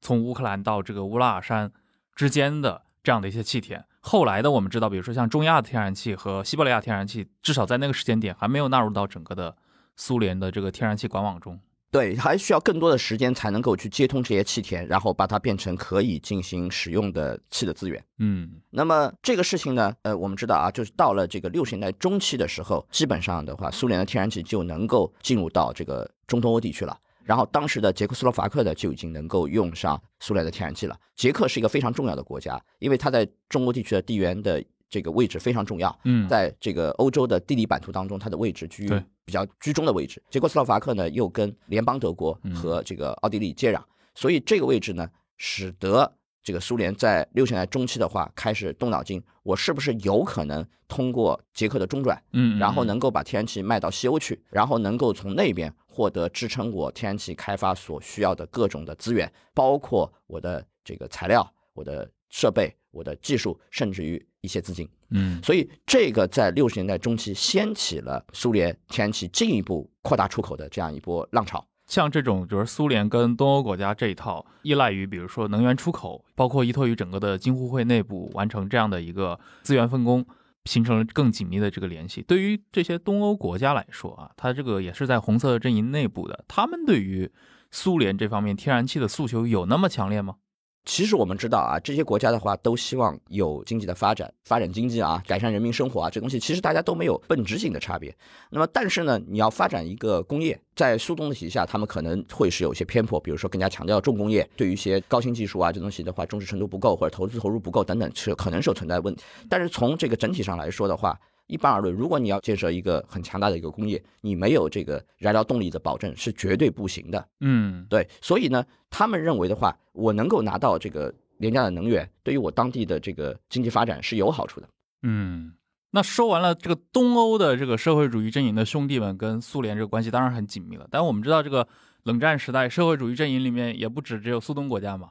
从乌克兰到这个乌拉尔山之间的这样的一些气田。后来的我们知道，比如说像中亚的天然气和西伯利亚天然气，至少在那个时间点还没有纳入到整个的苏联的这个天然气管网中。对，还需要更多的时间才能够去接通这些气田，然后把它变成可以进行使用的气的资源。嗯，那么这个事情呢，呃，我们知道啊，就是到了这个六十年代中期的时候，基本上的话，苏联的天然气就能够进入到这个中东欧地区了。然后当时的捷克斯洛伐克呢就已经能够用上苏联的天然气了。捷克是一个非常重要的国家，因为它在中欧地区的地缘的这个位置非常重要。嗯，在这个欧洲的地理版图当中，它的位置居于比较居中的位置。捷克斯洛伐克呢又跟联邦德国和这个奥地利接壤，所以这个位置呢使得这个苏联在六十年代中期的话开始动脑筋，我是不是有可能通过捷克的中转，嗯，然后能够把天然气卖到西欧去，然后能够从那边。获得支撑我天然气开发所需要的各种的资源，包括我的这个材料、我的设备、我的技术，甚至于一些资金。嗯，所以这个在六十年代中期掀起了苏联天然气进一步扩大出口的这样一波浪潮。像这种就是苏联跟东欧国家这一套，依赖于比如说能源出口，包括依托于整个的金互会内部完成这样的一个资源分工。形成了更紧密的这个联系。对于这些东欧国家来说啊，它这个也是在红色阵营内部的。他们对于苏联这方面天然气的诉求有那么强烈吗？其实我们知道啊，这些国家的话都希望有经济的发展，发展经济啊，改善人民生活啊，这东西其实大家都没有本质性的差别。那么，但是呢，你要发展一个工业，在苏东的体系下，他们可能会是有些偏颇，比如说更加强调重工业，对于一些高新技术啊这东西的话，重视程度不够，或者投资投入不够等等，是可能是有存在问题。但是从这个整体上来说的话，一般而论，如果你要建设一个很强大的一个工业，你没有这个燃料动力的保证是绝对不行的。嗯，对，所以呢，他们认为的话，我能够拿到这个廉价的能源，对于我当地的这个经济发展是有好处的。嗯，那说完了这个东欧的这个社会主义阵营的兄弟们跟苏联这个关系当然很紧密了，但我们知道这个冷战时代社会主义阵营里面也不止只有苏东国家嘛，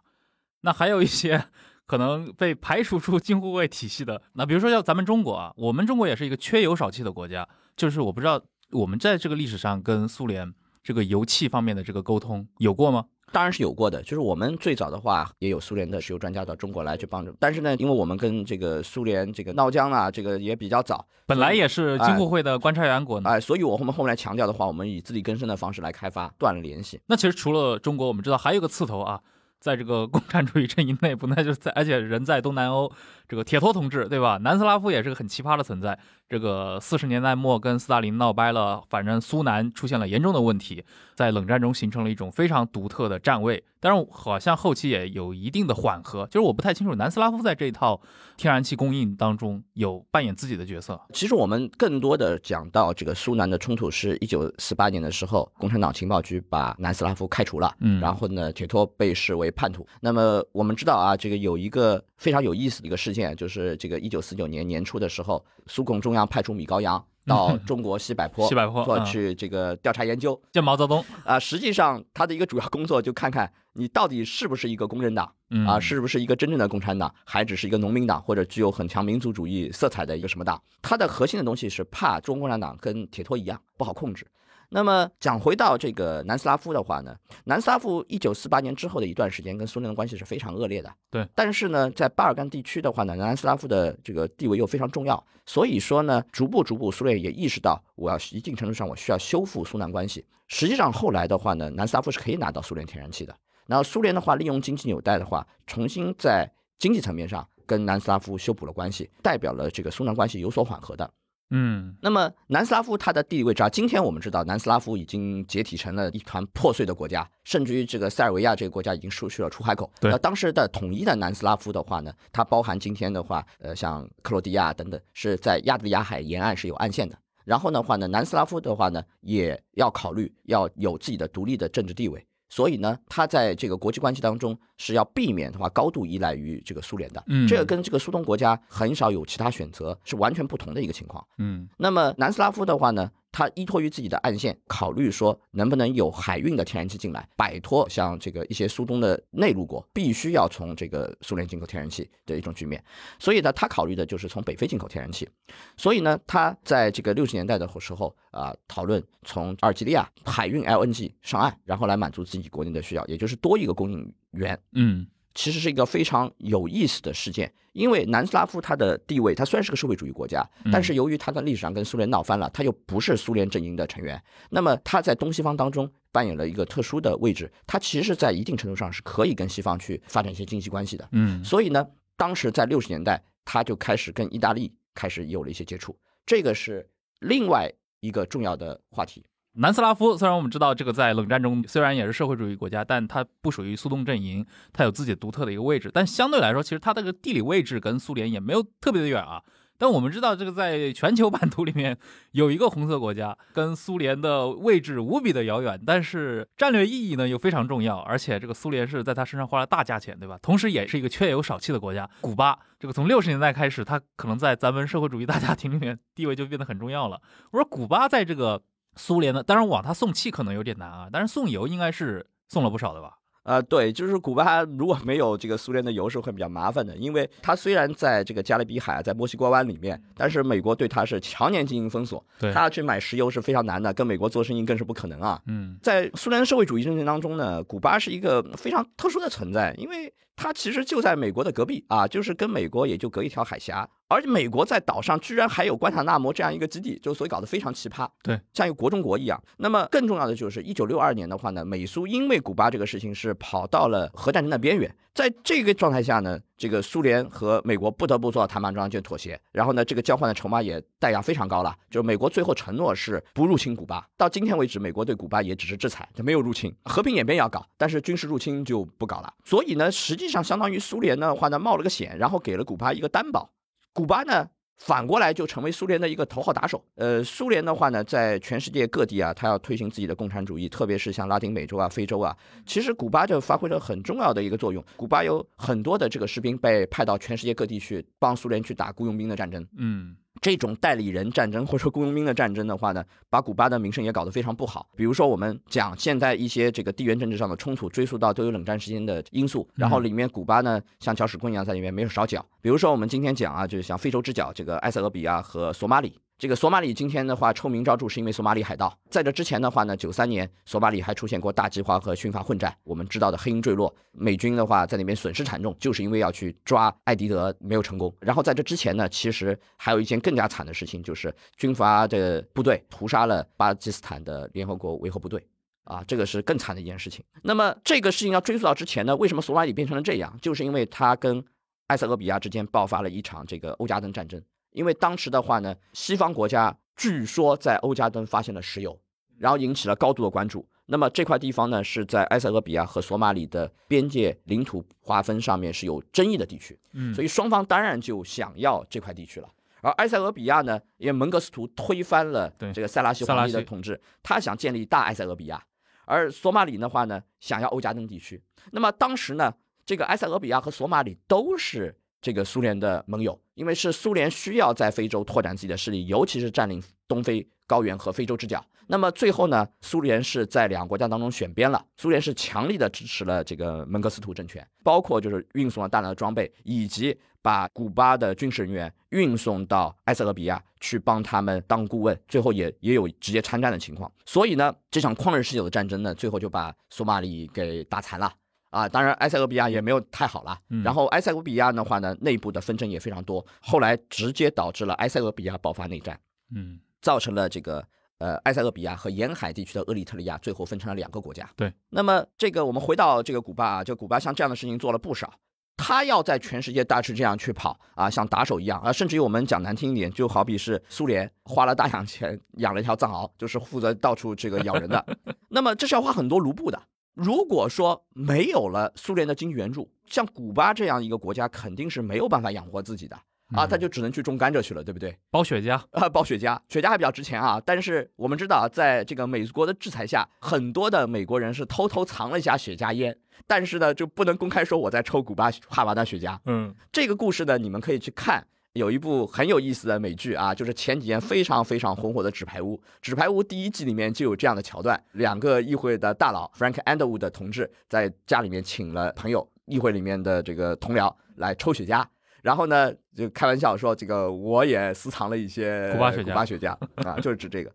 那还有一些。可能被排除出京沪卫体系的，那比如说像咱们中国啊，我们中国也是一个缺油少气的国家，就是我不知道我们在这个历史上跟苏联这个油气方面的这个沟通有过吗？当然是有过的，就是我们最早的话也有苏联的石油专家到中国来去帮助，但是呢，因为我们跟这个苏联这个闹僵啊，这个也比较早，本来也是京沪会的观察员国呢，哎，所以我们后面来强调的话，我们以自力更生的方式来开发，断了联系。那其实除了中国，我们知道还有个刺头啊。在这个 共产主义阵营内部，那就是在，而且人在东南欧，这个铁托同志，对吧？南斯拉夫也是个很奇葩的存在。这个四十年代末跟斯大林闹掰了，反正苏南出现了严重的问题，在冷战中形成了一种非常独特的站位。但是，好像后期也有一定的缓和。就是我不太清楚南斯拉夫在这一套天然气供应当中有扮演自己的角色。其实我们更多的讲到这个苏南的冲突，是一九四八年的时候，共产党情报局把南斯拉夫开除了，嗯，然后呢，铁托被视为叛徒。那么我们知道啊，这个有一个非常有意思的一个事件，就是这个一九四九年年初的时候，苏共中央派出米高扬到中国西柏坡，西柏坡做嗯去这个调查研究见毛泽东，啊。实际上，他的一个主要工作就看看你到底是不是一个工人党嗯啊，是不是一个真正的共产党，还只是一个农民党，或者具有很强民族主义色彩的一个什么党。它的核心的东西是怕中国共产党跟铁托一样不好控制。那么讲回到这个南斯拉夫的话呢，南斯拉夫一九四八年之后的一段时间跟苏联的关系是非常恶劣的。对，但是呢，在巴尔干地区的话呢，南斯拉夫的这个地位又非常重要，所以说呢，逐步逐步苏联也意识到，我要一定程度上我需要修复苏南关系。实际上后来的话呢，南斯拉夫是可以拿到苏联天然气的。然后苏联的话，利用经济纽带的话，重新在经济层面上跟南斯拉夫修补了关系，代表了这个苏南关系有所缓和的。嗯那么南斯拉夫它的地理位置啊，今天我们知道南斯拉夫已经解体成了一团破碎的国家，甚至于这个塞尔维亚这个国家已经失去了出海口。对那当时的统一的南斯拉夫的话呢，它包含今天的话，呃，像克罗地亚等等，是在亚得里亚海沿岸是有岸线的。然后的话呢，南斯拉夫的话呢，也要考虑要有自己的独立的政治地位。所以呢，他在这个国际关系当中是要避免的话高度依赖于这个苏联的。嗯这个跟这个苏东国家很少有其他选择，是完全不同的一个情况。嗯那么南斯拉夫的话呢，他依托于自己的岸线，考虑说能不能有海运的天然气进来，摆脱像这个一些苏东的内陆国必须要从这个苏联进口天然气的一种局面。所以呢，他考虑的就是从北非进口天然气。所以呢，他在这个六十年代的时候啊、讨论从阿尔及利亚海运 LNG 上岸，然后来满足自己国内的需要，也就是多一个供应源。嗯其实是一个非常有意思的事件，因为南斯拉夫它的地位，它虽然是个社会主义国家，但是由于它在历史上跟苏联闹翻了，它又不是苏联阵营的成员，那么它在东西方当中扮演了一个特殊的位置，它其实在一定程度上是可以跟西方去发展一些经济关系的。嗯所以呢，当时在六十年代，他就开始跟意大利开始有了一些接触，这个是另外一个重要的话题。南斯拉夫虽然我们知道这个在冷战中虽然也是社会主义国家，但它不属于苏东阵营，它有自己独特的一个位置。但相对来说，其实它这个地理位置跟苏联也没有特别的远啊。但我们知道，这个在全球版图里面有一个红色国家，跟苏联的位置无比的遥远，但是战略意义呢又非常重要，而且这个苏联是在它身上花了大价钱，对吧？同时也是一个缺油少气的国家。古巴这个从六十年代开始，它可能在咱们社会主义大家庭里面地位就变得很重要了。我说古巴在这个苏联的，当然往他送气可能有点难啊，但是送油应该是送了不少的吧？呃，对，就是古巴如果没有这个苏联的油是会比较麻烦的，因为它虽然在这个加勒比海啊，在墨西哥湾里面，但是美国对它是常年进行封锁，对它要去买石油是非常难的，跟美国做生意更是不可能啊。嗯在苏联社会主义政权当中呢，古巴是一个非常特殊的存在，因为它其实就在美国的隔壁啊，就是跟美国也就隔一条海峡，而且美国在岛上居然还有关塔那摩这样一个基地，就所以搞得非常奇葩，对，像一个国中国一样。那么更重要的就是一九六二年的话呢，美苏因为古巴这个事情是跑到了核战争的边缘，在这个状态下呢，这个苏联和美国不得不做到谈判桌上妥协，然后呢，这个交换的筹码也代价非常高了，就是美国最后承诺是不入侵古巴，到今天为止，美国对古巴也只是制裁，就没有入侵，和平演变要搞，但是军事入侵就不搞了。所以呢，实际上相当于苏联的话呢冒了个险，然后给了古巴一个担保，古巴呢。反过来就成为苏联的一个头号打手。呃，苏联的话呢，在全世界各地啊，它要推行自己的共产主义，特别是像拉丁美洲啊、非洲啊，其实古巴就发挥了很重要的一个作用。古巴有很多的这个士兵被派到全世界各地去帮苏联去打雇佣兵的战争。嗯这种代理人战争或者说雇佣兵的战争的话呢，把古巴的名声也搞得非常不好。比如说，我们讲现在一些这个地缘政治上的冲突，追溯到都有冷战时间的因素，然后里面古巴呢像搅屎棍一样在里面没有少搅。比如说我们今天讲啊，就是像非洲之角这个埃塞俄比亚和索马里。这个索马里今天的话臭名昭著，是因为索马里海盗。在这之前的话呢，九三年索马里还出现过大饥荒和军阀混战。我们知道的黑鹰坠落，美军的话在那边损失惨重，就是因为要去抓艾迪德没有成功。然后在这之前呢，其实还有一件更加惨的事情，就是军阀的部队屠杀了巴基斯坦的联合国维和部队。啊，这个是更惨的一件事情。那么这个事情要追溯到之前呢，为什么索马里变成了这样？就是因为它跟埃塞俄比亚之间爆发了一场这个欧加登战争。因为当时的话呢，西方国家据说在欧加登发现了石油，然后引起了高度的关注。那么这块地方呢，是在埃塞俄比亚和索马里的边界领土划分上面是有争议的地区，嗯，所以双方当然就想要这块地区了。而埃塞俄比亚呢，因为蒙哥斯图推翻了这个塞拉西皇帝的统治，他想建立大埃塞俄比亚，而索马里的话呢，想要欧加登地区。那么当时呢，这个埃塞俄比亚和索马里都是这个苏联的盟友，因为是苏联需要在非洲拓展自己的势力，尤其是占领东非高原和非洲之角。那么最后呢，苏联是在两个国家当中选边了。苏联是强力的支持了这个门格斯图政权，包括就是运送了大量的装备，以及把古巴的军事人员运送到埃塞俄比亚去帮他们当顾问，最后也也有直接参战的情况。所以呢，这场旷日持久的战争呢，最后就把索马里给打残了。啊，当然埃塞俄比亚也没有太好了。然后埃塞俄比亚的话呢，内部的纷争也非常多，后来直接导致了埃塞俄比亚爆发内战，嗯，造成了这个呃埃塞俄比亚和沿海地区的厄立特里亚最后分成了两个国家。对，那么这个我们回到这个古巴啊，就古巴像这样的事情做了不少，他要在全世界大致这样去跑啊，像打手一样啊，甚至于我们讲难听一点，就好比是苏联花了大量钱养了一条藏獒，就是负责到处这个咬人的，那么这是要花很多卢布的。如果说没有了苏联的经济援助，像古巴这样一个国家肯定是没有办法养活自己的啊，他就只能去种甘蔗去了，对不对？包雪茄啊，包雪茄，雪茄还比较值钱啊。但是我们知道，在这个美国的制裁下，很多的美国人是偷偷藏了一下雪茄烟，但是呢，就不能公开说我在抽古巴哈瓦那雪茄。嗯，这个故事呢，你们可以去看。有一部很有意思的美剧啊，就是前几年非常非常红火的《纸牌屋》。《纸牌屋》第一季里面就有这样的桥段：两个议会的大佬 Frank Underwood 同志在家里面请了朋友，议会里面的这个同僚来抽雪茄，然后呢就开玩笑说：“这个我也私藏了一些古巴雪茄，古巴雪茄啊，就是指这个。”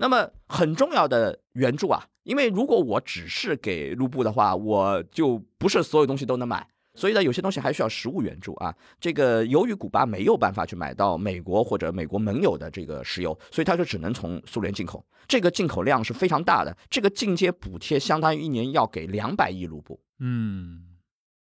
那么很重要的原著啊，因为如果我只是给卢布的话，我就不是所有东西都能买。所以呢，有些东西还需要实物援助啊。这个由于古巴没有办法去买到美国或者美国盟友的这个石油，所以它就只能从苏联进口。这个进口量是非常大的，这个进阶补贴相当于一年要给两百亿卢布，嗯，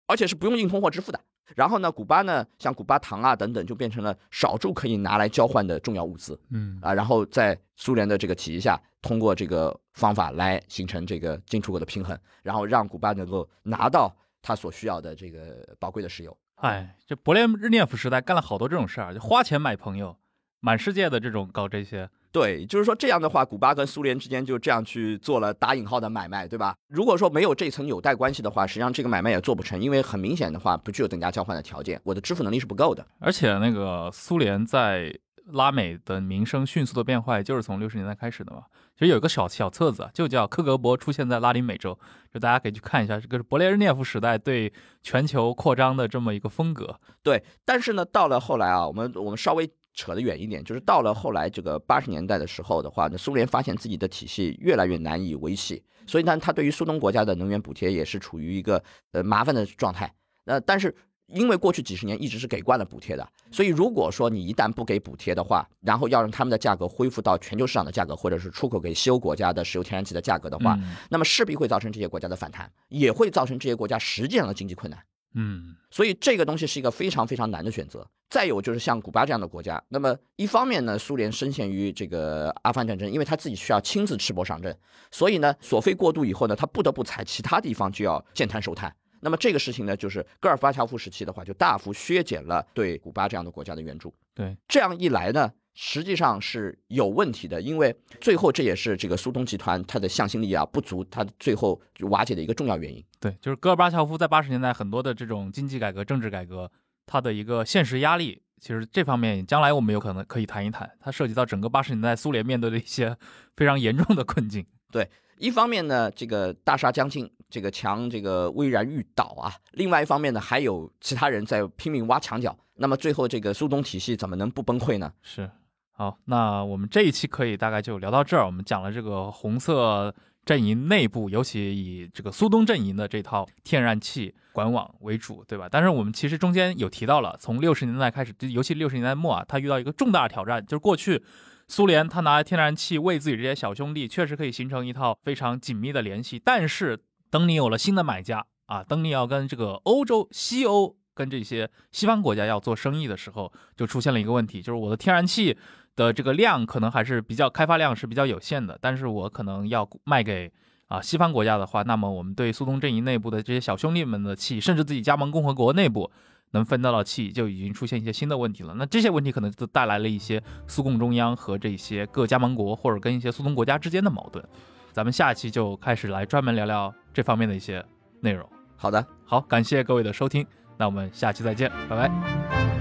而且是不用硬通货支付的。然后呢，古巴呢，像古巴糖啊等等，就变成了少数可以拿来交换的重要物资，嗯啊，然后在苏联的这个体系下，通过这个方法来形成这个进出口的平衡，然后让古巴能够拿到。他所需要的这个宝贵的石油，哎，这勃列日涅夫时代干了好多这种事儿，就花钱买朋友，满世界的这种搞这些。对，就是说这样的话，古巴跟苏联之间就这样去做了打引号的买卖，对吧？如果说没有这层纽带关系的话，实际上这个买卖也做不成，因为很明显的话，不具有等价交换的条件，我的支付能力是不够的。而且那个苏联在。拉美的名声迅速的变坏，就是从六十年代开始的嘛。其实有个小小册子，就叫《克格勃出现在拉丁美洲》，就大家可以去看一下，这个是勃列日涅夫时代对全球扩张的这么一个风格。对，但是呢，到了后来啊，我们我们稍微扯得远一点，就是到了后来这个八十年代的时候的话呢，苏联发现自己的体系越来越难以维系，所以呢，他对于苏东国家的能源补贴也是处于一个呃麻烦的状态。那但是。因为过去几十年一直是给惯了补贴的，所以如果说你一旦不给补贴的话，然后要让他们的价格恢复到全球市场的价格，或者是出口给西欧国家的石油天然气的价格的话，那么势必会造成这些国家的反弹，也会造成这些国家实际上的经济困难。嗯，所以这个东西是一个非常非常难的选择。再有就是像古巴这样的国家，那么一方面呢，苏联深陷于这个阿富汗战争，因为他自己需要亲自赤膊上阵，所以呢，索菲过渡以后呢，他不得不踩其他地方就要见滩收滩。那么这个事情呢，就是戈尔巴乔夫时期的话，就大幅削减了对古巴这样的国家的援助。对，这样一来呢，实际上是有问题的，因为最后这也是这个苏东集团它的向心力啊不足，它最后瓦解的一个重要原因。对，就是戈尔巴乔夫在八十年代很多的这种经济改革、政治改革，它的一个现实压力，其实这方面将来我们有可能可以谈一谈，它涉及到整个八十年代苏联面对的一些非常严重的困境。对。一方面呢，这个大厦将近，这个墙这个巍然欲倒啊；另外一方面呢，还有其他人在拼命挖墙角。那么最后这个苏东体系怎么能不崩溃呢？是，好，那我们这一期可以大概就聊到这儿。我们讲了这个红色阵营内部，尤其以这个苏东阵营的这套天然气管网为主，对吧？但是我们其实中间有提到了，从六十年代开始，尤其六十年代末啊，他遇到一个重大挑战，就是过去。苏联他拿天然气喂自己这些小兄弟，确实可以形成一套非常紧密的联系。但是，等你有了新的买家啊，等你要跟这个欧洲、西欧跟这些西方国家要做生意的时候，就出现了一个问题，就是我的天然气的这个量可能还是比较开发量是比较有限的。但是我可能要卖给啊西方国家的话，那么我们对苏东阵营内部的这些小兄弟们的气，甚至自己加盟共和国内部。能分到的气就已经出现一些新的问题了，那这些问题可能就带来了一些苏共中央和这些各加盟国或者跟一些苏东国家之间的矛盾。咱们下期就开始来专门聊聊这方面的一些内容。好的，好，感谢各位的收听，那我们下期再见，拜拜。